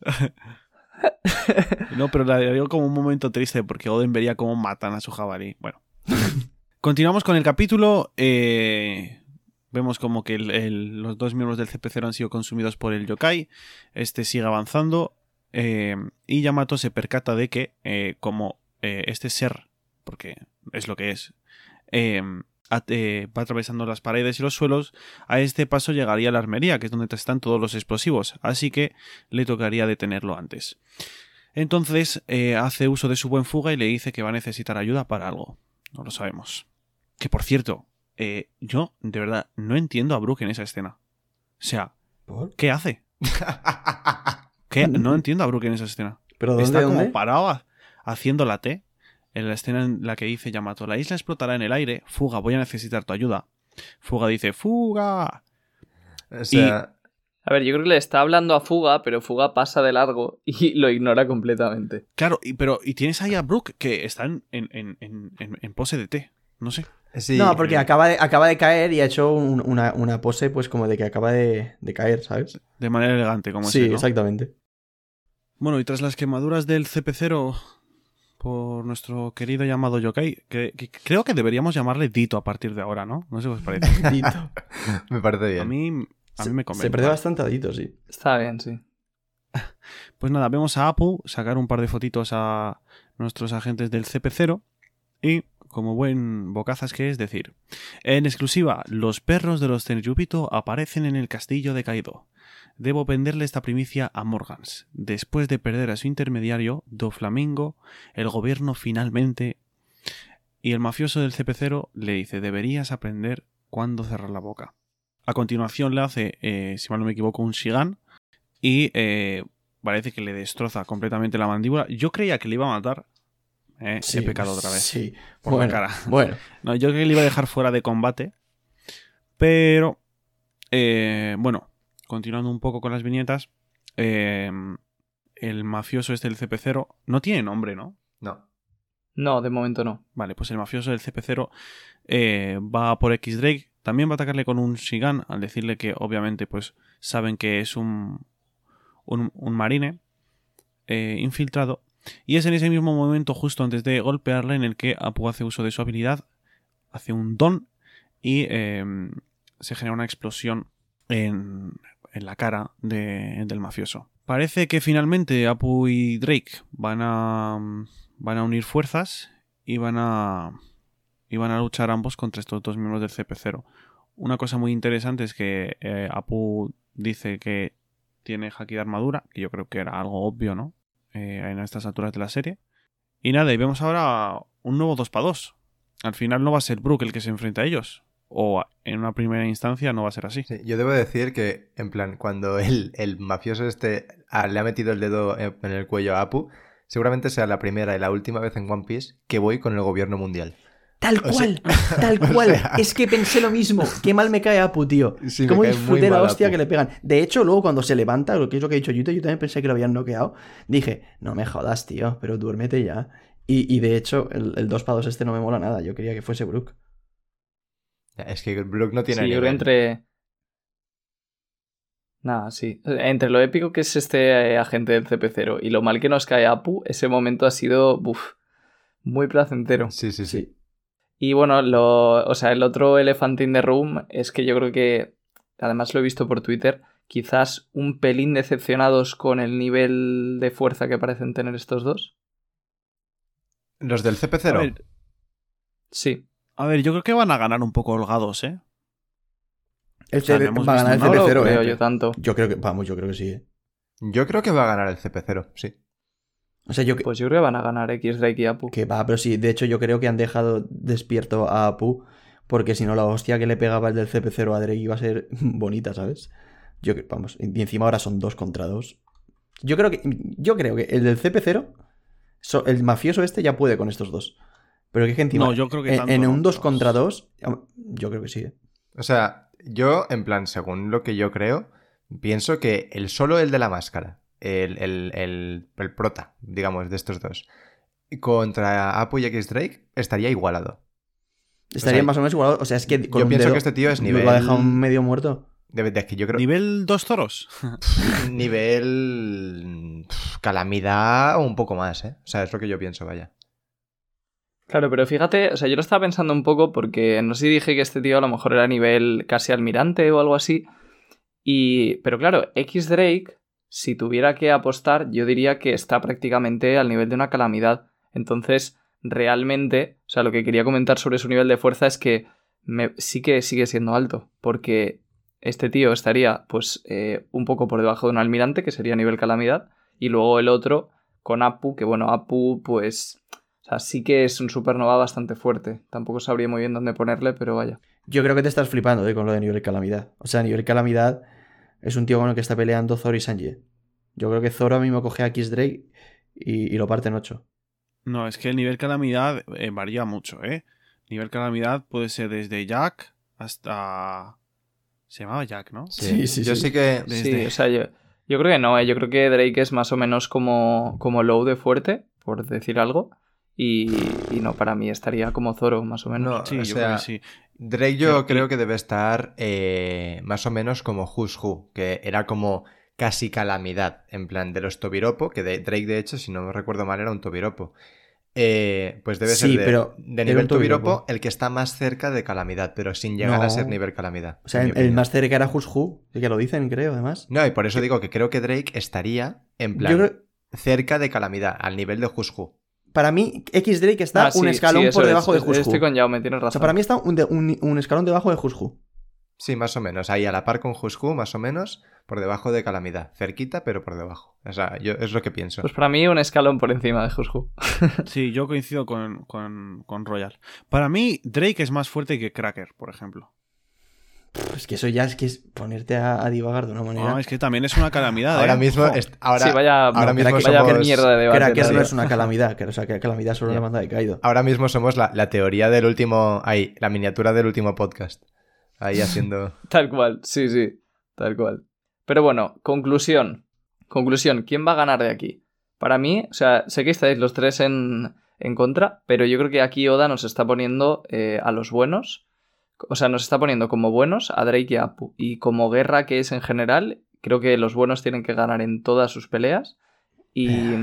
No, pero le daría como un momento triste porque Oden vería cómo matan a su jabalí. Bueno. Continuamos con el capítulo. eh, vemos como que el- el- los dos miembros del CP0 han sido consumidos por el yokai. Este sigue avanzando. eh, y Yamato se percata de que, eh, como eh, este ser, porque es lo que es, eh, eh, va atravesando las paredes y los suelos, a este paso llegaría la armería, que es donde están todos los explosivos. Así que le tocaría detenerlo antes. Entonces hace uso de su buen fuga y le dice que va a necesitar ayuda para algo. No lo sabemos. Que por cierto, yo de verdad no entiendo a Brook en esa escena. O sea, ¿Por? ¿qué hace? ¿Qué? No entiendo a Brook en esa escena. ¿Pero dónde, Está como dónde? parado haciendo la T en la escena en la que dice Yamato, la isla explotará en el aire, Fuga, voy a necesitar tu ayuda. Fuga dice, Fuga. O sea, A ver, yo creo que le está hablando a Fuga, pero Fuga pasa de largo y lo ignora completamente. Claro, y, pero y tienes ahí a Brook que está en, en- en- en- pose de T. No sé. sí, no, porque eh. acaba de, acaba de caer y ha hecho un- una, una pose pues como de que acaba de, de caer, ¿sabes? De manera elegante, como sí, exactamente. Bueno, y tras las quemaduras del CP0 por nuestro querido llamado Yokai, que, que creo que deberíamos llamarle Dito a partir de ahora, ¿no? No sé qué os parece. Dito. me parece bien. A mí, a mí me convence. Se perdió bastante a Dito, sí. Está bien, sí. Pues nada, vemos a Apu sacar un par de fotitos a nuestros agentes del CP0 y, como buen bocazas que es, decir, en exclusiva, los perros de los Tenryubito aparecen en el castillo de Kaido. Debo venderle esta primicia a Morgans. Después de perder a su intermediario, Doflamingo, el gobierno finalmente... Y el mafioso del CP0 le dice, deberías aprender cuándo cerrar la boca. A continuación le hace, eh, si mal no me equivoco, un Shigan y eh, parece que le destroza completamente la mandíbula. Yo creía que le iba a matar. Eh, Sí, he pecado otra vez. Sí. Por la bueno, cara. Bueno, No, yo creía que le iba a dejar fuera de combate. Pero, eh, bueno, continuando un poco con las viñetas. eh, el mafioso este del CP0 no tiene nombre, ¿no? No. No, de momento no. Vale, pues el mafioso del CP0 eh, va por X Drake. También va a atacarle con un Shigan al decirle que obviamente pues saben que es un, un, un marine eh, infiltrado. Y es en ese mismo momento, justo antes de golpearle, en el que Apu hace uso de su habilidad, hace un don y eh, se genera una explosión en, en la cara de- del mafioso. Parece que finalmente Apu y Drake van a, van a unir fuerzas y van a, y van a luchar ambos contra estos dos miembros del CP0. Una cosa muy interesante es que eh, Apu dice que tiene haki de armadura, que yo creo que era algo obvio, ¿no? Eh, en estas alturas de la serie. Y nada, y vemos ahora un nuevo 2 para 2. Al final no va a ser Brook el que se enfrenta a ellos. O en una primera instancia no va a ser así. Sí, yo debo decir que, en plan, cuando el, el mafioso este ah, le ha metido el dedo en el cuello a Apu, seguramente sea la primera y la última vez en One Piece que voy con el gobierno mundial. Tal O sea- cual, tal cual. sea- Es que pensé lo mismo. Qué mal me cae Apu, tío. Sí, Cómo disfruté la hostia Apu. que le pegan. De hecho, luego cuando se levanta, lo que es lo que ha dicho Yuto, yo también pensé que lo habían noqueado. Dije, no me jodas, tío, pero duérmete ya. Y, y de hecho, el, el 2 para 2 este no me mola nada. Yo quería que fuese Brook. Es que Brook no tiene Sí, yo creo nivel. entre. Nada, sí. Entre lo épico que es este eh, agente del CP0 y lo mal que nos cae Apu, ese momento ha sido buf, muy placentero. Sí, sí, sí. Sí. Y bueno, lo, o sea, el otro elefante in the room es que yo creo que, además lo he visto por Twitter, quizás un pelín decepcionados con el nivel de fuerza que parecen tener estos dos. Los del A CP0. ver, Sí. a ver, yo creo que van a ganar un poco holgados, ¿eh? El O sea, no hemos va a ganar el visto No lo CP0, creo eh. yo tanto. Yo creo que, vamos, yo creo que sí. eh. Yo creo que va a ganar el CP0, sí. O sea, yo que, Pues yo creo que van a ganar X Drake y Apu. que va, pero sí, de hecho yo creo que han dejado despierto a Apu, porque si no la hostia que le pegaba el del CP0 a Drake iba a ser bonita, ¿sabes? Yo que, vamos, y encima ahora son dos contra dos. Yo creo que, yo creo que el del CP0, so- el mafioso este ya puede con estos dos. Pero que, es que encima, No, yo creo que en, en un 2 contra 2, yo creo que sí. ¿eh? O sea, yo, en plan, según lo que yo creo, pienso que el solo el de la máscara, el, el, el, el prota, digamos, de estos dos, contra Apu y X Drake, estaría igualado. Estaría sea, más o menos igual. O sea, es que con yo un pienso dedo que este tío es lo nivel- ha dejado medio muerto. De, de que yo creo. ¿Nivel dos toros? nivel. calamidad o un poco más, ¿eh? O sea, es lo que yo pienso, vaya. Claro, pero fíjate, o sea, yo lo estaba pensando un poco porque no sé si dije que este tío a lo mejor era nivel casi almirante o algo así. Y. Pero claro, X Drake, si tuviera que apostar, yo diría que está prácticamente al nivel de una calamidad. Entonces, realmente, o sea, lo que quería comentar sobre su nivel de fuerza es que me- sí que sigue siendo alto. Porque este tío estaría, pues, eh, un poco por debajo de un almirante, que sería nivel calamidad. Y luego el otro con Apu, que bueno, Apu, pues. O sea, sí que es un supernova bastante fuerte. Tampoco sabría muy bien dónde ponerle, pero vaya. Yo creo que te estás flipando eh, con lo de nivel calamidad. O sea, nivel calamidad es un tío con el que está peleando Zoro y Sanji. Yo creo que Zoro a mismo coge a X Drake y, y lo parte en 8. No, es que el nivel calamidad eh, varía mucho, ¿eh? Nivel calamidad puede ser desde Jack hasta... Se llamaba Jack, ¿no? Sí, sí, Yo sí. sí que. Desde- Sí, o sea, yo, yo creo que no, ¿eh? yo creo que Drake es más o menos como, como low de fuerte, por decir algo. Y, y no, para mí estaría como Zoro, más o menos. No, Sí, o yo sea, creo que sí. Drake yo creo que debe estar eh, más o menos como Who's Who, que era como casi calamidad, en plan de los Tobiropo, que de Drake de hecho, si no me recuerdo mal, era un Tobiropo. Eh, pues debe Sí, ser de, pero de era nivel Tobiropo. Tobiropo el que está más cerca de calamidad, pero sin llegar a ser nivel calamidad. O sea, el, más cerca era Who's que lo dicen, creo, además. No, y por eso digo que creo que Drake estaría en plan creo, cerca de calamidad, al nivel de Who's Who. Para mí, X Drake está Ah, sí, un escalón sí, por es. debajo de Who's Estoy con Jaume, tienes O razón. sea, para mí está un, de- un- un escalón debajo de Who. Sí, más o menos. Ahí a la par con Who, más o menos, por debajo de Calamidad. Cerquita, pero por debajo. O sea, yo es lo que pienso. Pues para mí un escalón por encima de Jushu. Sí, yo coincido con, con, con Royal. Para mí, Drake es más fuerte que Cracker, por ejemplo. Es que eso ya es que es ponerte a, a divagar de una manera. No, es que también es una calamidad. ahora ¿eh? mismo, est- ahora, sí, vaya, ahora mismo vaya somos, mierda de debate. Cracker no es una calamidad, que, o sea, que calamidad solo Ya. le manda de caído. ahora mismo somos la, la teoría del último. Ahí, la miniatura del último podcast. Ahí haciendo. Tal cual, sí, sí, tal cual. Pero bueno, conclusión. Conclusión, ¿quién va a ganar de aquí? Para mí, o sea, sé que estáis los tres en, en contra, pero yo creo que aquí Oda nos está poniendo eh, a los buenos. O sea, nos está poniendo como buenos a Drake y a Apu. Y como guerra que es en general, creo que los buenos tienen que ganar en todas sus peleas. Y,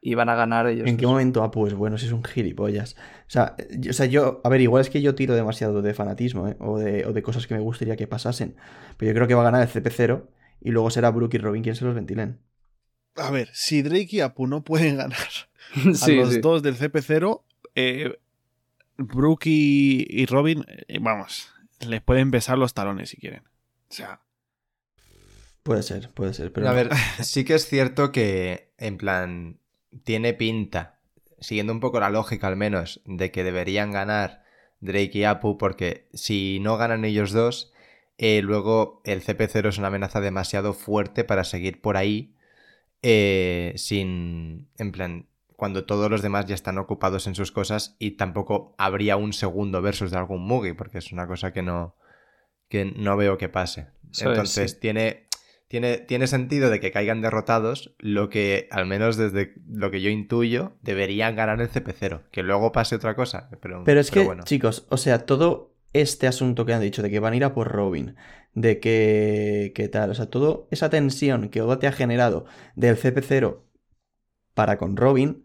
y van a ganar ellos. ¿En qué momento Apu es bueno? Si es un gilipollas. O sea, yo, o sea, yo. A ver, igual es que yo tiro demasiado de fanatismo, ¿eh? O de, o de cosas que me gustaría que pasasen. Pero yo creo que va a ganar el CP0 y luego será Brook y Robin quien se los ventilen. A ver, si Drake y Apu no pueden ganar a sí, los sí. dos del CP0, eh, Brook y, y Robin, eh, vamos, les pueden besar los talones si quieren. O sea, Puede ser, puede ser. Pero A ver, sí que es cierto que, en plan, tiene pinta. siguiendo un poco la lógica al menos de que deberían ganar Drake y Apu, porque si no ganan ellos dos, eh, luego el CP0 es una amenaza demasiado fuerte para seguir por ahí eh, sin, en plan, cuando todos los demás ya están ocupados en sus cosas y tampoco habría un segundo versus de algún Mugi, porque es una cosa que no, que no veo que pase. Entonces sí. tiene, tiene, tiene sentido de que caigan derrotados, lo que al menos desde lo que yo intuyo deberían ganar el CP0. Que luego pase otra cosa. Pero, Pero es que, bueno. chicos, o sea, todo este asunto que han dicho de que van a ir a por Robin, de que, que tal, o sea, toda esa tensión que Oda te ha generado del CP0 para con Robin,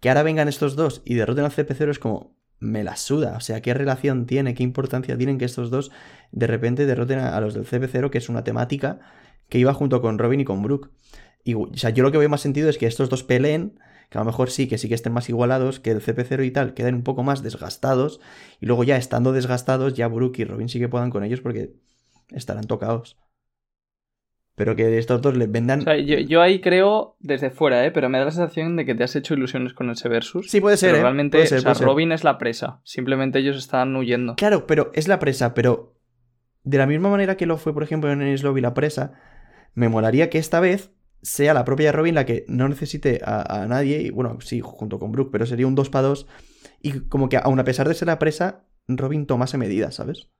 que ahora vengan estos dos y derroten al CP0 es como, me la suda, o sea, ¿qué relación tiene, qué importancia tienen que estos dos de repente derroten a, los del CP0, que es una temática que iba junto con Robin y con Brook? Y, o sea, yo lo que veo más sentido es que estos dos peleen, que a lo mejor sí, que sí que estén más igualados, que el CP0 y tal queden un poco más desgastados, y luego ya estando desgastados, ya Brook y Robin sí que puedan con ellos porque estarán tocados. Pero que estos dos les vendan... O sea, yo, yo ahí creo desde fuera, ¿eh? Pero me da la sensación de que te has hecho ilusiones con ese versus. Sí, puede ser, Pero ¿eh? realmente, Puede ser, o sea, puede ser. Robin es la presa. Simplemente ellos están huyendo. Claro, pero es la presa, pero de la misma manera que lo fue, por ejemplo, en Ennis Lobby la presa, me molaría que esta vez sea la propia Robin la que no necesite a, a nadie, y bueno, sí, junto con Brooke, pero sería un 2 para 2, y como que aun a pesar de ser la presa, Robin tomase medidas, ¿sabes?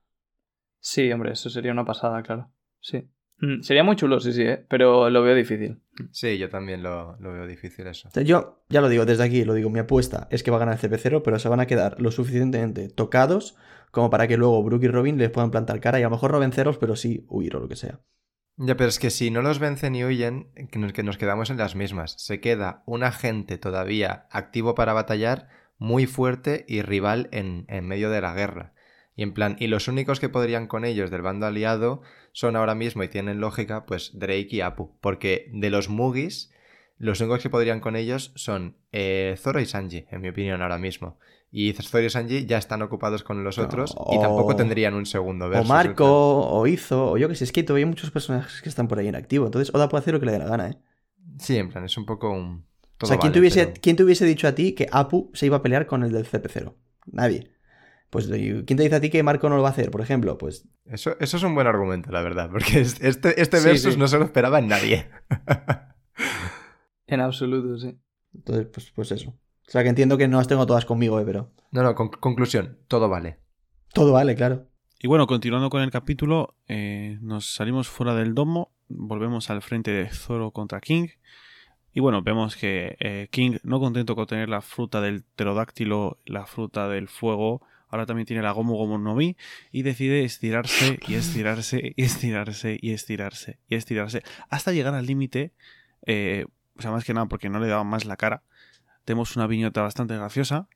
Sí, hombre, eso sería una pasada, claro. Sí. Mm, Sería muy chulo, sí, sí, ¿eh? Pero lo veo difícil. Sí, yo también lo, lo veo difícil eso. O sea, yo ya lo digo desde aquí, lo digo, mi apuesta es que va a ganar el CP0, pero se van a quedar lo suficientemente tocados como para que luego Brooke y Robin les puedan plantar cara y a lo mejor no venceros, pero sí huir o lo que sea. Ya, pero es que si no los vencen y huyen, que nos, que nos quedamos en las mismas. Se queda un agente todavía activo para batallar, muy fuerte y rival en, en medio de la guerra. Y en plan, y los únicos que podrían con ellos del bando aliado son ahora mismo, y tienen lógica, pues Drake y Apu. Porque de los Mugis, los únicos que podrían con ellos son eh, Zoro y Sanji, en mi opinión, ahora mismo. Y Zoro y Sanji ya están ocupados con los otros y o- tampoco tendrían un segundo O versus. Marco, o Izo, o yo que sé, es que todavía hay muchos personajes que están por ahí en activo. Entonces Oda puede hacer lo que le dé la gana, ¿eh? Sí, en plan, es un poco un... o sea, ¿quién, vale, te hubiese, pero- quién te hubiese dicho a ti que Apu se iba a pelear con el del CP0? Nadie. Pues, ¿quién te dice a ti que Marco no lo va a hacer, por ejemplo? Pues, Eso, eso es un buen argumento, la verdad, porque es- este, este Sí, versus sí. no se lo esperaba en nadie. En absoluto, sí. entonces, pues, pues eso. O sea, que entiendo que no las tengo todas conmigo, ¿eh? Pero No, no, con- conclusión, todo vale. todo vale, claro. Y bueno, continuando con el capítulo, eh, nos salimos fuera del domo, volvemos al frente de Zoro contra King. Y bueno, vemos que eh, King, no contento con tener la fruta del pterodáctilo, la fruta del fuego, ahora también tiene la Gomu Gomu no Mi y decide estirarse y estirarse y estirarse y estirarse y estirarse hasta llegar al límite, eh, o sea, más que nada porque no le daba más la cara. Tenemos una viñeta bastante graciosa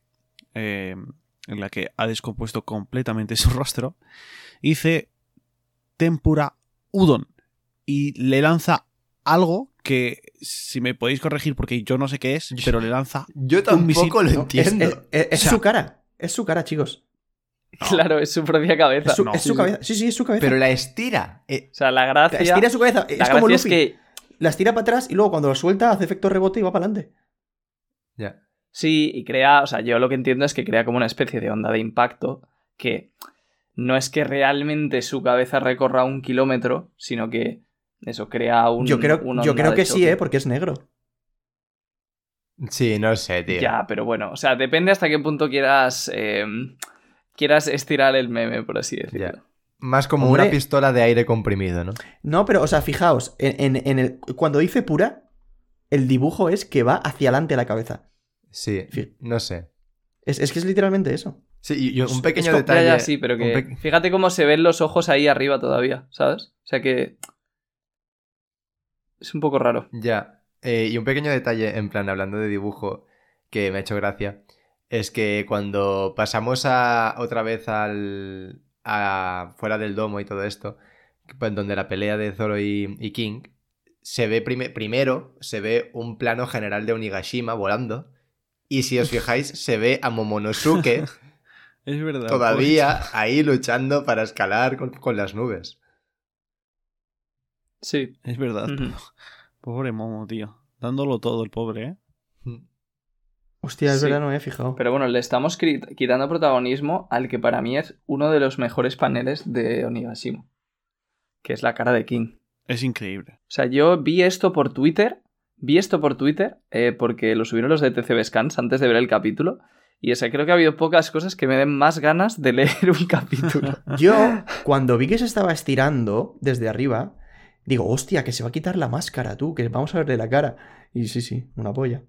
eh, en la que ha descompuesto completamente su rostro. y Dice tempura udon y le lanza algo que si me podéis corregir porque yo no sé qué es, pero le lanza Yo Un misil- tampoco lo es entiendo. es- es- es O sea- su cara. Es su cara, chicos. Claro, es su propia cabeza. Es su, no. es su cabeza. Sí, sí, es su cabeza. Pero la estira. Eh, O sea, la gracia. Estira su cabeza. Es la como Luffy. es que. La estira para atrás y luego cuando lo suelta hace efecto rebote y va para adelante. ya. Sí, y crea. O sea, yo lo que entiendo es que crea como una especie de onda de impacto que no es que realmente su cabeza recorra un kilómetro, sino que eso crea un. Yo creo, una yo creo de que sí. ¿eh? Porque es negro. Sí, no sé, tío. Ya, pero bueno, o sea, depende hasta qué punto quieras. eh, quieras estirar el meme, por así decirlo. Ya. Más como Hombre. una pistola de aire comprimido, ¿no? No, pero, o sea, fijaos, en, en- en el, cuando dice pura, el dibujo es que va hacia adelante la cabeza. Sí, no sé. Es, es que es literalmente eso. Sí, y- un pequeño es detalle. Ya, sí, pero que. pe- Fíjate cómo se ven los ojos ahí arriba todavía, ¿sabes? O sea que. Es un poco raro. Ya. Eh, y un pequeño detalle, en plan, hablando de dibujo, que me ha hecho gracia, es que cuando pasamos a otra vez al. A, fuera del domo y todo esto, pues, donde la pelea de Zoro y, y King, se ve prime- primero, se ve un plano general de Onigashima volando. Y si os fijáis, se ve a Momonosuke Es verdad. todavía ahí luchando para escalar con, con las nubes. Sí. Es verdad. Pobre Momo, tío. Dándolo todo el pobre, ¿eh? Hostia, es Sí. verdad, no me he fijado. Pero bueno, le estamos quitando protagonismo al que para mí es uno de los mejores paneles de Onigashima. Que es la cara de King. Es increíble. O sea, yo vi esto por Twitter. Vi esto por Twitter eh, porque lo subieron los de TCB Scans antes de ver el capítulo. Y o sea, creo que ha habido pocas cosas que me den más ganas de leer un capítulo. Yo, cuando vi que se estaba estirando desde arriba, digo, hostia, que se va a quitar la máscara, tú, que vamos a verle la cara. Y sí, sí, una polla.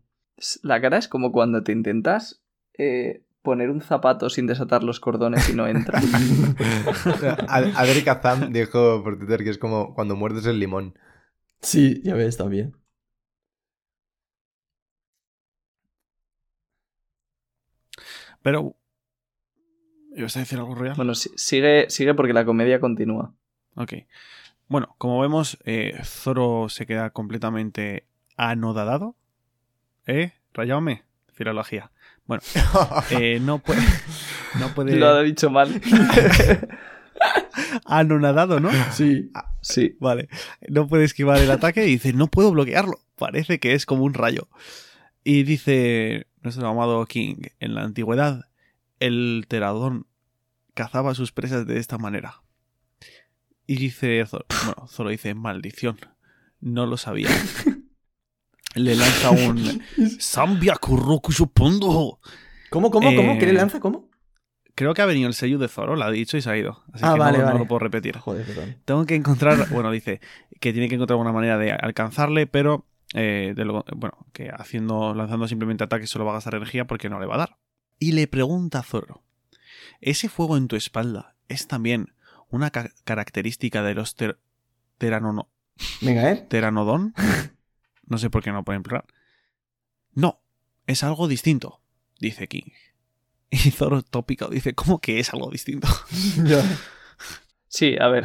La cara es como cuando te intentas eh, poner un zapato sin desatar los cordones y no entra. Ad- Adri Kazam dijo por Twitter que es como cuando muerdes el limón. Sí, ya ves, también. Pero. ¿Ibas a decir algo real? Bueno, sigue, sigue porque la comedia continúa. Ok. Bueno, como vemos, eh, Zoro se queda completamente anodadado. ¿Eh? Rayáome. Filología. Bueno, eh, no puede. No puede. Lo ha dicho mal. Anonadado, ¿no? Sí. Sí. Vale. No puede esquivar el ataque y dice, no puedo bloquearlo. Parece que es como un rayo. Y dice nuestro amado King, en la antigüedad, el teradón cazaba a sus presas de esta manera. Y dice, Zoro, bueno, Zoro dice, maldición, no lo sabía. Le lanza un Sambia Kuroku Shupondo. ¿Cómo, cómo, cómo? ¿Qué le Eh, lanza? ¿Cómo? Creo que ha venido el sello de Zoro, lo ha dicho y se ha ido. Así Ah, que vale, no, no vale. lo puedo repetir. Joder, perdón. Tengo que encontrar, bueno, dice que tiene que encontrar una manera de alcanzarle, pero eh, de lo- bueno, que haciendo, lanzando simplemente ataques solo va a gastar energía porque no le va a dar. Y le pregunta a Zoro, ¿ese fuego en tu espalda es también una ca- característica de los ter- teranono- Venga, ¿eh? teranodón? No sé por qué no pueden plural. No, es algo distinto, dice King. Y Zoro tópico dice, ¿cómo que es algo distinto? Sí, a ver.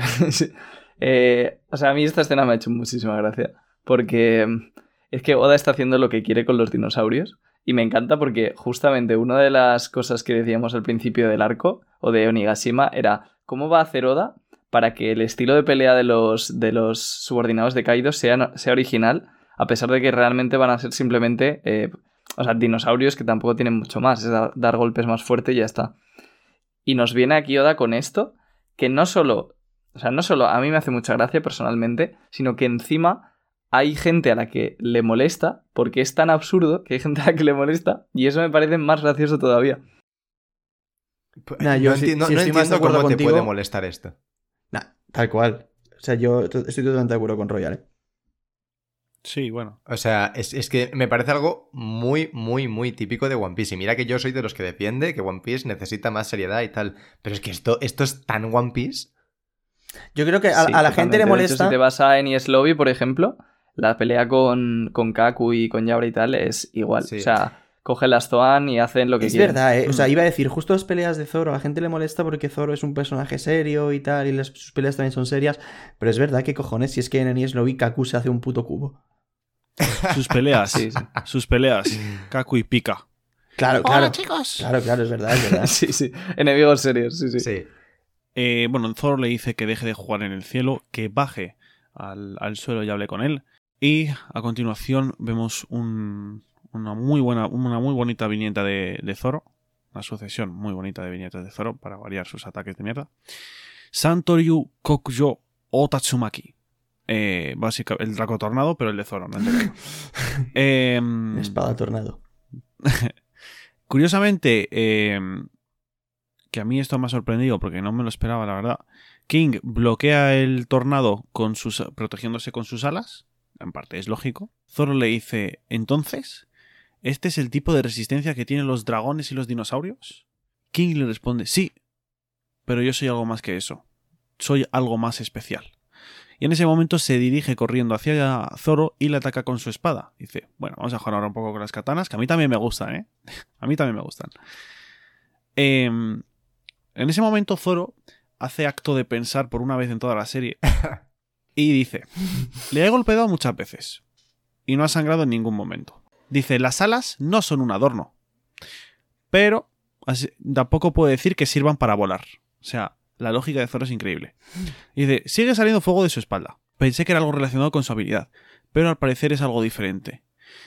Eh, o sea, a mí esta escena me ha hecho muchísima gracia. Porque mm, es que Oda está haciendo lo que quiere con los dinosaurios. Y me encanta porque justamente una de las cosas que decíamos al principio del arco, o de Onigashima, era cómo va a hacer Oda para que el estilo de pelea de los, de los subordinados de Kaido sea, sea original, a pesar de que realmente van a ser simplemente eh, o sea, dinosaurios que tampoco tienen mucho más, es dar, dar golpes más fuerte y ya está. Y nos viene aquí Oda con esto, que no solo, o sea, no solo a mí me hace mucha gracia personalmente, sino que encima hay gente a la que le molesta, porque es tan absurdo que hay gente a la que le molesta, y eso me parece más gracioso todavía. Nah, yo no entiendo, no de entiendo cómo te puede molestar esto. Nah, tal cual. O sea, yo to- estoy totalmente de acuerdo con Royal, ¿eh? Sí, bueno. O sea, es, es que me parece algo muy, muy, muy típico de One Piece. Y mira que yo soy de los que defiende que One Piece necesita más seriedad y tal. Pero es que esto, esto es tan One Piece. Yo creo que a, Sí, a la gente le. De hecho, molesta. si te vas a Enies Lobby, por ejemplo, la pelea con, con Kaku y con Yabra y tal es igual. Sí. O sea, cogen las Zoan y hacen lo que Es quieren. verdad, ¿eh? O sea, iba a decir, justo las peleas de Zoro, a la gente le molesta porque Zoro es un personaje serio y tal, y las, sus peleas también son serias. Pero es verdad, que cojones? Si es que en Enies Lobby Kaku se hace un puto cubo. Sus peleas. Sí, sí. Sus peleas. Kaku y Pika. Claro, claro. chicos! Claro, claro, es verdad, es verdad. sí, sí. Enemigos serios, sí, sí. Sí. Eh, bueno, Zoro le dice que deje de jugar en el cielo, que baje al, al suelo y hable con él. Y a continuación vemos un- una, muy buena, una muy bonita viñeta de, de Zoro. Una sucesión muy bonita de viñetas de Zoro para variar sus ataques de mierda. Santoryu Kokuyo Otatsumaki. Eh, básica- el Draco Tornado, pero el de Zoro, no el de. Em, Espada tornado. Curiosamente, eh, que a mí esto me ha sorprendido porque no me lo esperaba, la verdad. King bloquea el tornado con sus, protegiéndose con sus alas. En parte es lógico. Zoro le dice, entonces, ¿este es el tipo de resistencia que tienen los dragones y los dinosaurios? King le responde, sí, pero yo soy algo más que eso. Soy algo más especial. Y en ese momento se dirige corriendo hacia Zoro y le ataca con su espada. Dice, bueno, vamos a jugar ahora un poco con las katanas, que a mí también me gustan, ¿eh? A mí también me gustan. Em, en ese momento Zoro hace acto de pensar por una vez en toda la serie y dice, le he golpeado muchas veces y no ha sangrado en ningún momento. Dice, las alas no son un adorno, pero tampoco puedo decir que sirvan para volar. O sea, la lógica de Zoro es increíble. Dice, sigue saliendo fuego de su espalda. Pensé que era algo relacionado con su habilidad, pero al parecer es algo diferente.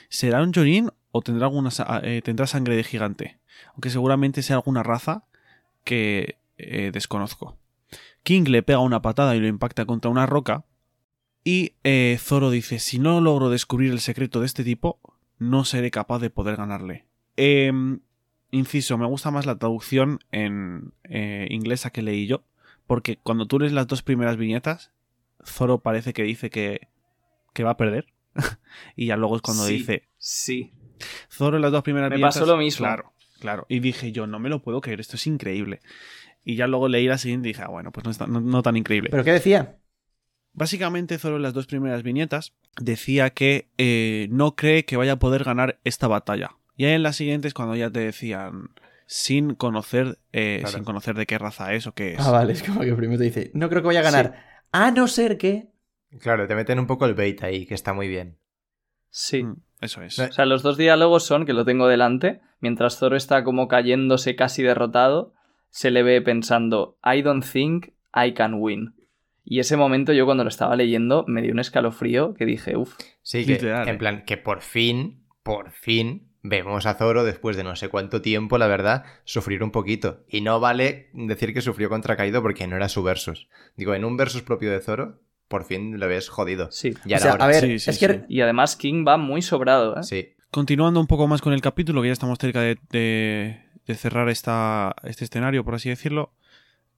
¿Será un Jonin o tendrá, alguna, sa- eh, tendrá sangre de gigante, aunque seguramente sea alguna raza que eh, desconozco. King le pega una patada y lo impacta contra una roca. Y eh, Zoro dice, si no logro descubrir el secreto de este tipo, no seré capaz de poder ganarle. Em, inciso, me gusta más la traducción en eh, inglesa que leí yo, porque cuando tú lees las dos primeras viñetas, Zoro parece que dice que, que va a perder. y ya luego es cuando Sí. dice, Sí. Zoro en las dos primeras Me viñetas. pasó lo mismo. Claro, claro. Y dije yo, no me lo puedo creer, esto es increíble. Y ya luego leí la siguiente y dije, ah, bueno, pues no, es tan- no- no tan increíble. ¿Pero qué decía? Básicamente, Zoro en las dos primeras viñetas decía que eh, no cree que vaya a poder ganar esta batalla. Y ahí en las siguientes, cuando ya te decían sin conocer, eh, Claro. sin conocer de qué raza es o qué es. Ah, vale, es como que primero te dice, no creo que vaya a ganar. A no ser que... Claro, te meten un poco el bait ahí, que está muy bien. Sí. Mm, Eso es. O sea, los dos diálogos son, que lo tengo delante, mientras Zoro está como cayéndose casi derrotado, se le ve pensando, I don't think I can win. Y ese momento yo cuando lo estaba leyendo me dio un escalofrío que dije, uff, Sí, que Literal, en plan, que por fin, por fin, vemos a Zoro después de no sé cuánto tiempo, la verdad, sufrir un poquito. Y no vale decir que sufrió contra Kaido porque no era su versus. Digo, en un versus propio de Zoro, por fin lo ves jodido. sí. Ya o sea, a ver, Sí, sí, es que... sí. Y además King va muy sobrado, ¿eh? Sí. Continuando un poco más con el capítulo, que ya estamos cerca de, de- de cerrar esta, este escenario, por así decirlo.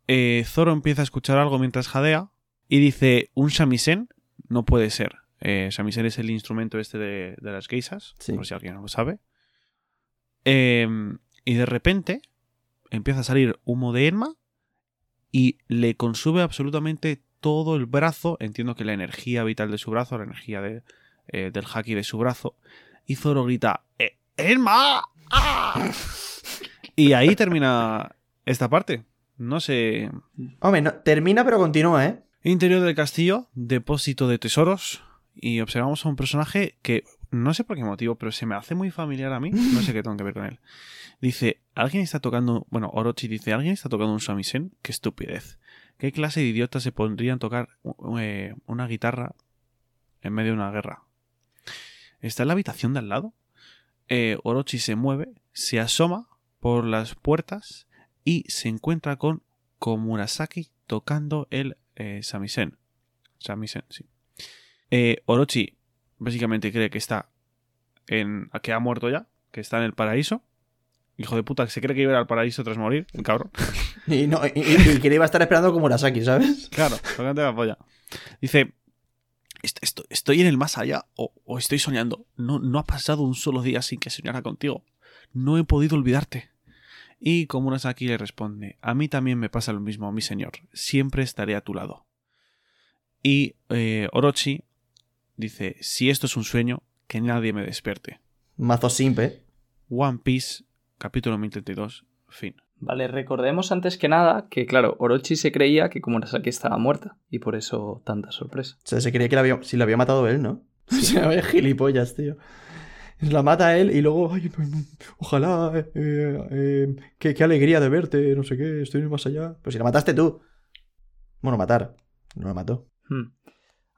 eh, Zoro empieza a escuchar algo mientras jadea y dice: Un shamisen no puede ser. Eh, shamisen es el instrumento este de, de las geisas, Sí. por si alguien no lo sabe. Eh, y de repente empieza a salir humo de Enma y le consume absolutamente todo el brazo. Entiendo que la energía vital de su brazo, la energía de, eh, del haki de su brazo. Y Zoro grita: "¡Eh, ¡Enma! ¡Ah!". Y ahí termina esta parte. No sé. Hombre, no, termina pero continúa, ¿eh? Interior del castillo, depósito de tesoros. Y observamos a un personaje que no sé por qué motivo, pero se me hace muy familiar a mí. No sé qué tengo que ver con él. Dice, alguien está tocando... Bueno, Orochi dice, alguien está tocando un shamisen. Qué estupidez. ¿Qué clase de idiotas se pondrían a tocar eh, una guitarra en medio de una guerra? Está en la habitación de al lado. Eh, Orochi se mueve, se asoma por las puertas y se encuentra con Komurasaki tocando el eh, samisen. Samisen, sí. Eh, Orochi básicamente cree que está en. que ha muerto ya, que está en el paraíso. Hijo de puta, que se cree que iba a ir al paraíso tras morir, el cabrón. Y, no, y, y- y que le iba a estar esperando como Murasaki, ¿sabes? Claro, tócate la polla. Dice: "Est- esto- ¿Estoy en el más allá o, o estoy soñando? No, no ha pasado un solo día sin que soñara contigo. No he podido olvidarte. Y Komurasaki le responde: A mí también me pasa lo mismo, mi señor. Siempre estaré a tu lado. Y eh, Orochi dice: Si esto es un sueño, que nadie me despierte. Mazo simple. One Piece, capítulo 1032, fin. Vale, recordemos antes que nada que, claro, Orochi se creía que Komurasaki estaba muerta y por eso tanta sorpresa. O sea, se creía que la había, si la había matado él, ¿no? O sea, vaya gilipollas, tío. La mata él y luego, pues, ojalá, eh, eh, qué, qué alegría de verte, no sé qué, estoy más allá. Pues si la mataste tú. Bueno, matar. No la mató. Hmm.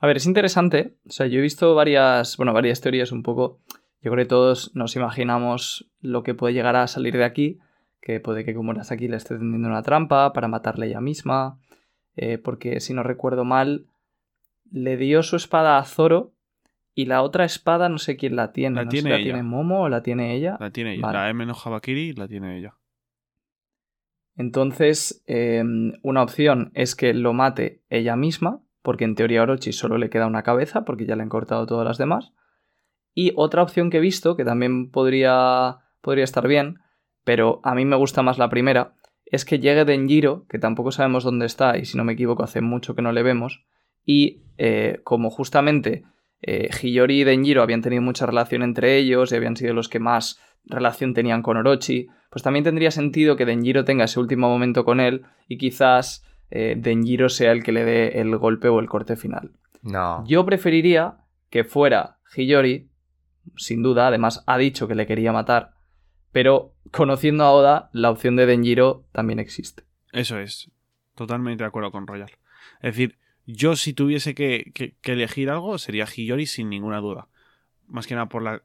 A ver, es interesante. O sea, yo he visto varias, bueno, varias teorías un poco. Yo creo que todos nos imaginamos lo que puede llegar a salir de aquí. Que puede que Komurasaki le esté tendiendo una trampa para matarle ella misma. eh, porque si no recuerdo mal, le dio su espada a Zoro. Y la otra espada no sé quién la tiene. La no tiene sé la ella. tiene Momo o la tiene ella. La tiene ella. Vale. La M no Habakiri la tiene ella. Entonces, eh, una opción es que lo mate ella misma, porque en teoría a Orochi solo le queda una cabeza, porque ya le han cortado todas las demás. Y otra opción que he visto, que también podría, podría estar bien, pero a mí me gusta más la primera, es que llegue Denjiro, que tampoco sabemos dónde está, y si no me equivoco hace mucho que no le vemos, y eh, como justamente eh, Hiyori y Denjiro habían tenido mucha relación entre ellos y habían sido los que más relación tenían con Orochi, pues también tendría sentido que Denjiro tenga ese último momento con él y quizás eh, Denjiro sea el que le dé el golpe o el corte final. No. Yo preferiría que fuera Hiyori, sin duda, además ha dicho que le quería matar, pero conociendo a Oda, la opción de Denjiro también existe. Eso es. Totalmente de acuerdo con Royal. Es decir, yo si tuviese que, elegir algo sería Hiyori sin ninguna duda. más que nada por la,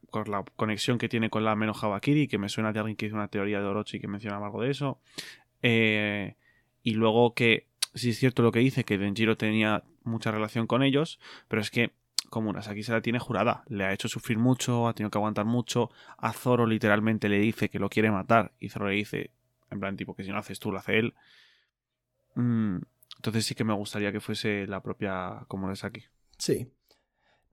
conexión que tiene con la Meno Habakiri, que me suena de alguien que hizo una teoría de Orochi que mencionaba algo de eso. Eh, y luego que, sí es cierto lo que dice, que Denjiro tenía mucha relación con ellos, pero es que como Murasaki se la tiene jurada. Le ha hecho sufrir mucho, ha tenido que aguantar mucho. A Zoro literalmente le dice que lo quiere matar y Zoro le dice, en plan, tipo, que si no lo haces tú, lo hace él. Mm, entonces sí que me gustaría que fuese la propia Komurasaki. Sí.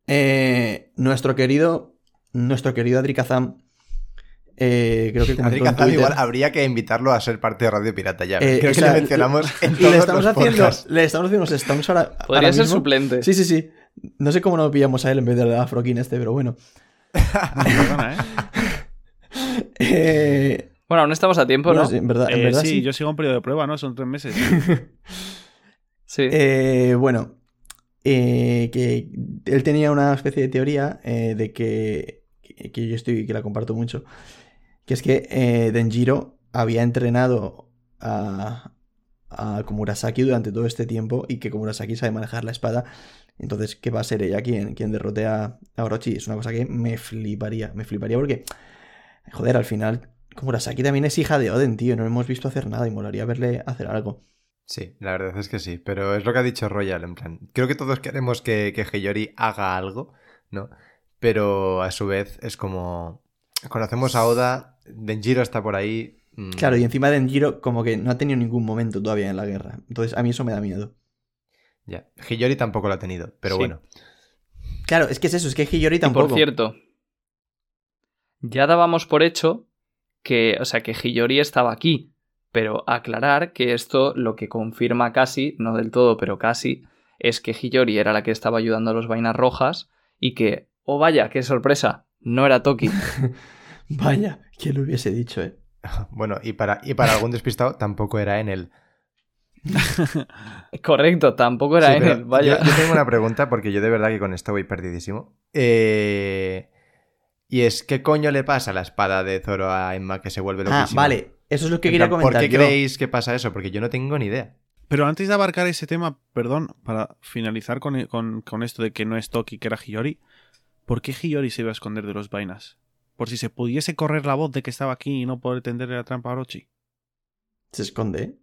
Eh, nuestro querido. Nuestro querido Adri Kazam. eh, creo que Adri Kazam Twitter- igual habría que invitarlo a ser parte de Radio Pirata ya. Eh, Creo que sea, le mencionamos en le todos estamos los haciendo. podcasts. Le estamos haciendo unos stunts ahora. Podría ahora ser mismo. suplente. Sí, sí, sí. No sé cómo no pillamos a él en vez de a Frokin este, pero bueno. Perdona, ¿eh? Eh, Bueno, aún estamos a tiempo, ¿no? sí, en verdad, en Eh, verdad sí, sí. yo sigo en periodo de prueba, ¿no? Son tres meses. Sí. Eh, bueno, eh, que él tenía una especie de teoría eh, de que, que, yo estoy, que la comparto mucho, que es que eh, Denjiro había entrenado a, a Komurasaki durante todo este tiempo y que Komurasaki sabe manejar la espada. Entonces, que va a ser ella quien, quien derrote a, a Orochi. Es una cosa que me fliparía, me fliparía porque, joder, al final Komurasaki también es hija de Oden, tío. No hemos visto hacer nada y molaría verle hacer algo. Sí, la verdad es que sí, pero es lo que ha dicho Royal, en plan. Creo que todos queremos que, que Hiyori haga algo, ¿no? Pero a su vez es como. Conocemos a Oda, Denjiro está por ahí. mm, Claro, y encima Denjiro como que no ha tenido ningún momento todavía en la guerra. Entonces a mí eso me da miedo. Ya. Hiyori tampoco lo ha tenido, pero Sí. bueno. Claro, es que es eso, es que Hiyori Y tampoco. por cierto, ya dábamos por hecho que, o sea, que Hiyori estaba aquí, pero aclarar que esto lo que confirma casi, no del todo, pero casi, es que Hiyori era la que estaba ayudando a los vainas rojas y que, oh vaya, qué sorpresa, no era Toki. Vaya, ¿quién lo hubiese dicho, eh? Bueno, y para, y para algún despistado tampoco era en él. Correcto, tampoco era Sí, en pero él, vaya. Yo, yo tengo una pregunta porque yo de verdad que con esto voy perdidísimo. Eh, Y es, ¿qué coño le pasa a la espada de Zoro a Emma que se vuelve Ah, loquísima? vale. Eso es lo que En quería plan, comentar ¿Por qué yo. creéis que pasa eso? Porque yo no tengo ni idea. Pero antes de abarcar ese tema, perdón, para finalizar con, con- con esto de que no es Toki, que era Hiyori, ¿por qué Hiyori se iba a esconder de los vainas? Por si se pudiese correr la voz de que estaba aquí y no poder tenderle la trampa a Orochi. Se esconde.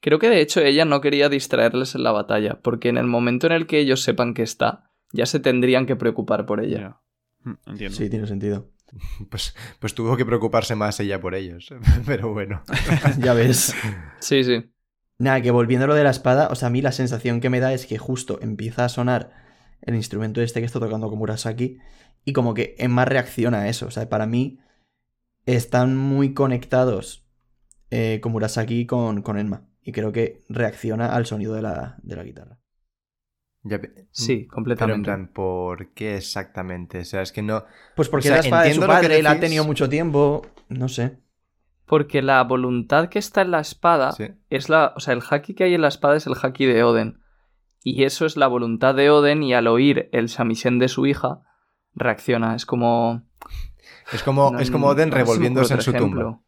Creo que de hecho ella no quería distraerles en la batalla, porque en el momento en el que ellos sepan que está, ya se tendrían que preocupar por ella. Mm, Entiendo. Sí, tiene sentido. Pues, pues tuvo que preocuparse más ella por ellos. Pero bueno. ya ves. Sí, sí. Nada, que volviendo a lo de la espada, o sea, a mí la sensación que me da es que justo empieza a sonar el instrumento este que está tocando Komurasaki y como que Emma reacciona a eso. O sea, para mí están muy conectados eh, Komurasaki con, con Enma. Y creo que reacciona al sonido de la, de la guitarra. Ya Sí, Pero en completamente. plan, ¿por qué exactamente? O sea, es que no. Pues porque O sea, es la espada de su entiendo lo que padre, la ha tenido mucho tiempo. No sé. Porque la voluntad que está en la espada Sí. es la. O sea, el haki que hay en la espada es el haki de Oden. Y eso es la voluntad de Oden, y al oír el shamisen de su hija, reacciona. Es como. Es como, no- es como Oden no revolviéndose en su ejemplo. tumba.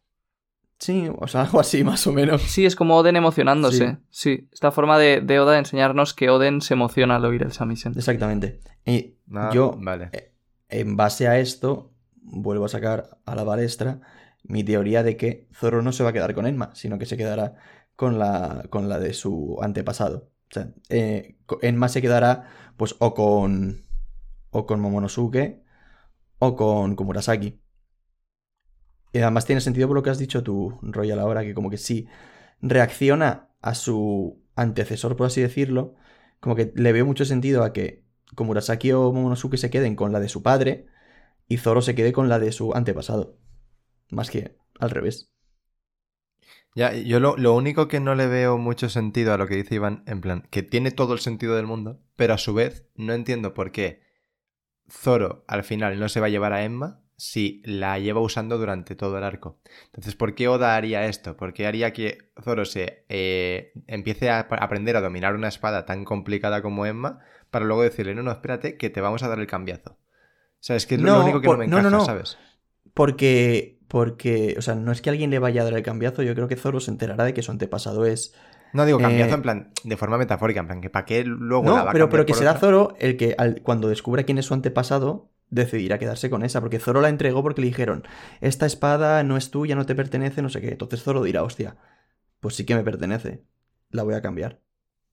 Sí, o sea, algo así más o menos. Sí, es como Oden emocionándose. Sí. Esta forma de, de Oda de enseñarnos que Oden se emociona al oír el shamisen. Exactamente. Y Ah, yo, Vale. eh, en base a esto, vuelvo a sacar a la balestra mi teoría de que Zoro no se va a quedar con Enma, sino que se quedará con la, con la de su antepasado. O sea, eh, Enma se quedará, pues, o con. o con Momonosuke, o con Komurasaki. Además tiene sentido por lo que has dicho tú, Royal, ahora, que como que sí reacciona a su antecesor, por así decirlo, como que le veo mucho sentido a que Komurasaki o Momonosuke se queden con la de su padre y Zoro se quede con la de su antepasado. Más que al revés. Ya, yo lo, lo único que no le veo mucho sentido a lo que dice Iván, en plan, que tiene todo el sentido del mundo, pero a su vez no entiendo por qué Zoro al final no se va a llevar a Emma si la lleva usando durante todo el arco. Entonces, ¿por qué Oda haría esto? ¿Por qué haría que Zoro se eh, empiece a ap- aprender a dominar una espada tan complicada como Emma para luego decirle, no, no, espérate, que te vamos a dar el cambiazo? O sea, es que es lo único que por- no me encaja, no, no. ¿sabes? Porque, porque, o sea, no es que alguien le vaya a dar el cambiazo, yo creo que Zoro se enterará de que su antepasado es... No digo cambiazo Eh, en plan, de forma metafórica, en plan, que para qué luego la va No, a pero, pero que será otra? Zoro el que al- cuando descubra quién es su antepasado decidirá quedarse con esa, porque Zoro la entregó porque le dijeron, esta espada no es tuya, no te pertenece, no sé qué. Entonces Zoro dirá, hostia, pues sí que me pertenece, la voy a cambiar.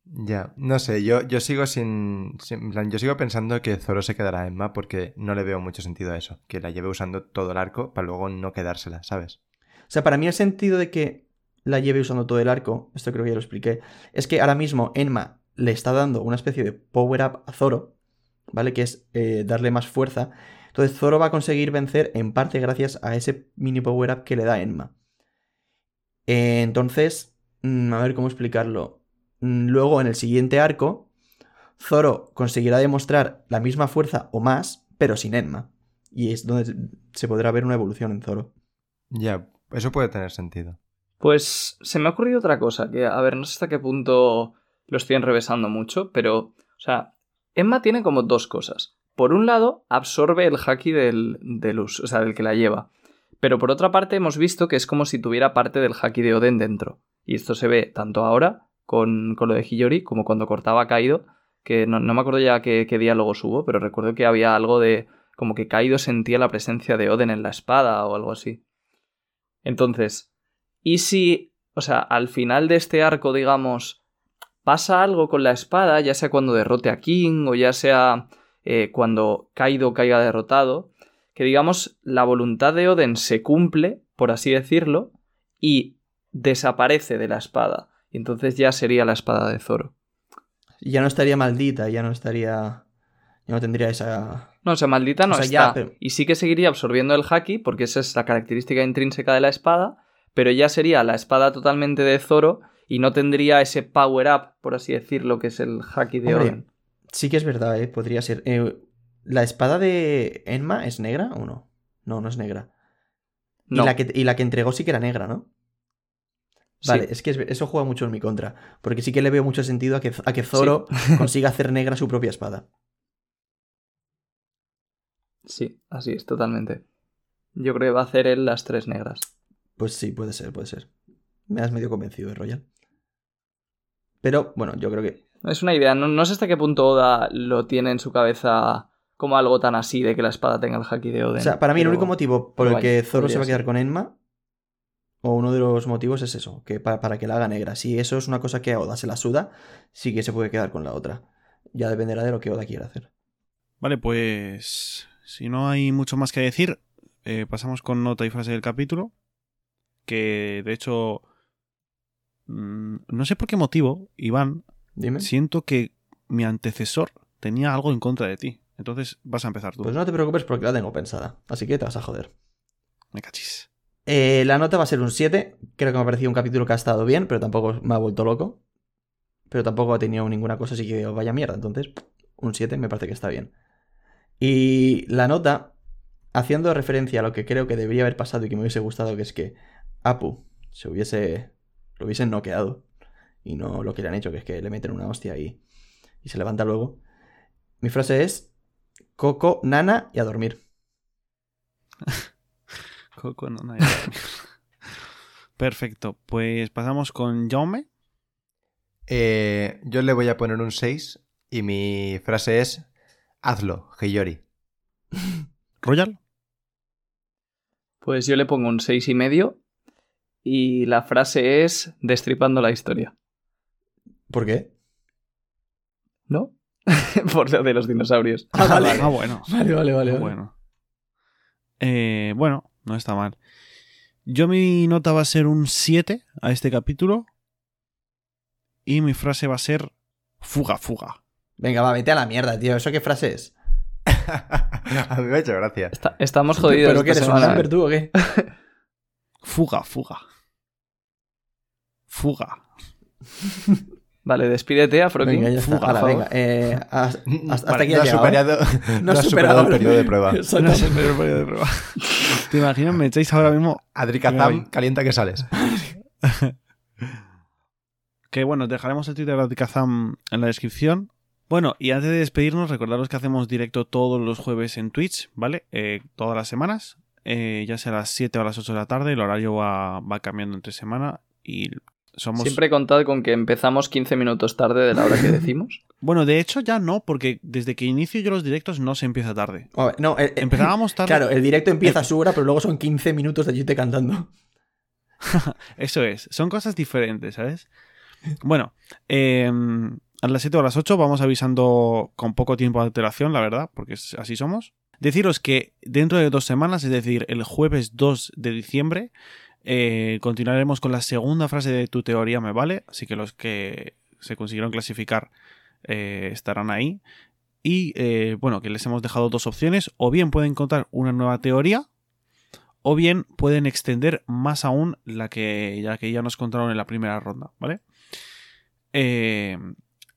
Ya, no sé, yo, yo sigo sin, sin- en plan, Yo sigo pensando que Zoro se quedará a Emma porque no le veo mucho sentido a eso. Que la lleve usando todo el arco para luego no quedársela, ¿sabes? O sea, para mí el sentido de que la lleve usando todo el arco, esto creo que ya lo expliqué, es que ahora mismo Enma le está dando una especie de power up a Zoro, ¿vale? Que es eh, darle más fuerza. Entonces Zoro va a conseguir vencer en parte gracias a ese mini power up que le da Enma. Eh, entonces, mm, a ver cómo explicarlo. Mm, Luego, en el siguiente arco, Zoro conseguirá demostrar la misma fuerza o más, pero sin Enma. Y es donde se podrá ver una evolución en Zoro. Ya, eso puede tener sentido. Pues se me ha ocurrido otra cosa, que a ver, no sé hasta qué punto lo estoy enrevesando mucho, pero, o sea, Emma tiene como dos cosas. Por un lado, absorbe el haki del, del o sea, del que la lleva. Pero por otra parte, hemos visto que es como si tuviera parte del haki de Oden dentro. Y esto se ve tanto ahora con, con lo de Hiyori como cuando cortaba Kaido, que no, no me acuerdo ya qué, qué diálogos hubo, pero recuerdo que había algo de como que Kaido sentía la presencia de Oden en la espada o algo así. Entonces, ¿y si, o sea, al final de este arco, digamos, pasa algo con la espada, ya sea cuando derrote a King o ya sea eh, cuando Kaido caiga derrotado, que digamos la voluntad de Oden se cumple, por así decirlo, y desaparece de la espada. Y entonces ya sería la espada de Zoro. Ya no estaría maldita, ya no estaría. Ya no tendría esa. No, o sea, maldita no O sea, está. ya, pero- Y sí que seguiría absorbiendo el haki, porque esa es la característica intrínseca de la espada, pero ya sería la espada totalmente de Zoro y no tendría ese power up, por así decirlo, que es el haki de Hombre. Sí que es verdad, ¿eh? Podría ser. Eh, ¿La espada de Enma es negra o no? No, no es negra. No, Y, la que, y la que entregó sí que era negra, ¿no? sí. Vale, es que es- eso juega mucho en mi contra. Porque sí que le veo mucho sentido a que, a que Zoro consiga hacer negra su propia espada. Sí, así es, totalmente. Yo creo que va a hacer él las tres negras. Pues sí, puede ser, puede ser. Me has medio convencido, ¿eh, Royal? Pero bueno, yo creo que. Es una idea, no, no sé hasta qué punto Oda lo tiene en su cabeza como algo tan así de que la espada tenga el haki de Oden. O sea, para mí el único motivo por el que vaya, Zoro se va a quedar ser. con Enma, o uno de los motivos es eso, que pa- para que la haga negra. Si eso es una cosa que a Oda se la suda, sí que se puede quedar con la otra. Ya dependerá de lo que Oda quiera hacer. Vale, pues si no hay mucho más que decir, eh, pasamos con nota y frase del capítulo. Que de hecho, mm, no sé por qué motivo, Iván, Dime. siento que mi antecesor tenía algo en contra de ti. Entonces vas a empezar tú. Pues no te preocupes porque la tengo pensada. Así que te vas a joder. Me cachis. Eh, la nota va a ser un 7. Creo que me ha parecido un capítulo que ha estado bien, pero tampoco me ha vuelto loco. Pero tampoco ha tenido ninguna cosa así que vaya mierda. Entonces, un 7 me parece que está bien. Y la nota, haciendo referencia a lo que creo que debería haber pasado y que me hubiese gustado, que es que Apu se hubiese. Lo hubiesen noqueado. Y no lo que le han hecho, que es que le meten una hostia y, y se levanta luego. Mi frase es: Coco, Nana y a dormir. Coco, nadie va a dormir. Perfecto. Pues pasamos con Jaume. Eh, yo le voy a poner un 6 y mi frase es: Hazlo, Hiyori. Royal. Pues yo le pongo un seis y medio y la frase es destripando la historia, ¿Por qué? ¿no? Por lo de los dinosaurios. Ah, vale. Ah, bueno. Vale, vale, vale. vale. Bueno. Eh, bueno, no está mal. Yo mi nota va a ser un 7 a este capítulo. Y mi frase va a ser fuga, fuga. Venga, va, vete a la mierda, tío. ¿Eso qué frase es? a mí me ha hecho gracia. Está- estamos jodidos. ¿Pero qué eres un. Amber tú o qué? Fuga, fuga. Fuga. Vale, despídete, Afrokin. Venga, ya está. Fuga, por venga. Eh, hasta, hasta Vale, aquí no ha has llegado, ¿eh? superado, No no has superado el periodo de prueba. Exacto. No sé, pero el periodo de prueba. ¿Te imaginas? Me echáis ahora mismo. Adrikazam, Venga, calienta que sales. Que bueno, dejaremos el Twitter de Kazam en la descripción. Bueno, y antes de despedirnos, recordaros que hacemos directo todos los jueves en Twitch, ¿vale? Eh, todas las semanas, eh, ya sea a las 7 o a las 8 de la tarde, el horario va, va cambiando entre semana y somos... Siempre he contado con que empezamos 15 minutos tarde de la hora que decimos. Bueno, de hecho ya no, porque desde que inicio yo los directos no se empieza tarde. A ver, no, eh, eh, Empezábamos tarde. Claro, el directo empieza a su hora, pero luego son 15 minutos de Yute cantando. Eso es, son cosas diferentes, ¿sabes? Bueno, eh, a las 7 o a las 8 vamos avisando con poco tiempo de alteración, la verdad, porque así somos. Deciros que dentro de dos semanas, es decir, el jueves 2 de diciembre, eh, continuaremos con la segunda frase de tu teoría, me vale. Así que los que se consiguieron clasificar eh, estarán ahí. Y eh, bueno, que les hemos dejado dos opciones. O bien pueden contar una nueva teoría, o bien pueden extender más aún la que ya, que ya nos contaron en la primera ronda, ¿vale?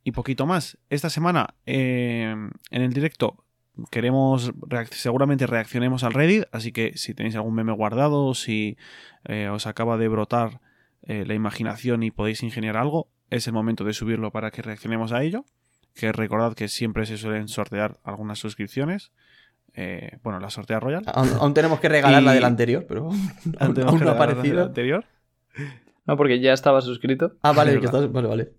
Y poquito más. Esta semana en el directo queremos, reac- seguramente reaccionemos al Reddit, así que si tenéis algún meme guardado, si eh, os acaba de brotar eh, la imaginación y podéis ingeniar algo, es el momento de subirlo para que reaccionemos a ello. Que recordad que siempre se suelen sortear algunas suscripciones. Eh, bueno, la sortea Royal. Aún, aún tenemos que regalar la del anterior, pero aún, no ha la aparecido. anterior. No, porque ya estaba suscrito. Ah, vale, Es que verdad. estás. Vale, vale.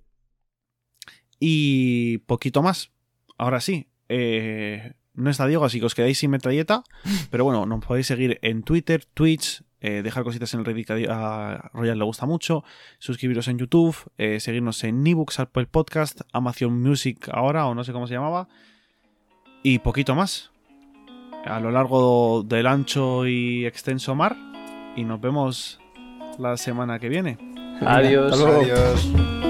Y poquito más. Ahora sí. eh, no está Diego, así que os quedáis sin metralleta. Pero bueno, nos podéis seguir en Twitter, Twitch, eh, dejar cositas en el Reddit que a Royal le gusta mucho, suscribiros en YouTube, eh, seguirnos en ebooks, Apple Podcast, Amazon Music ahora, o no sé cómo se llamaba. Y poquito más. A lo largo del ancho y extenso mar. Y nos vemos la semana que viene. Adiós. Adiós.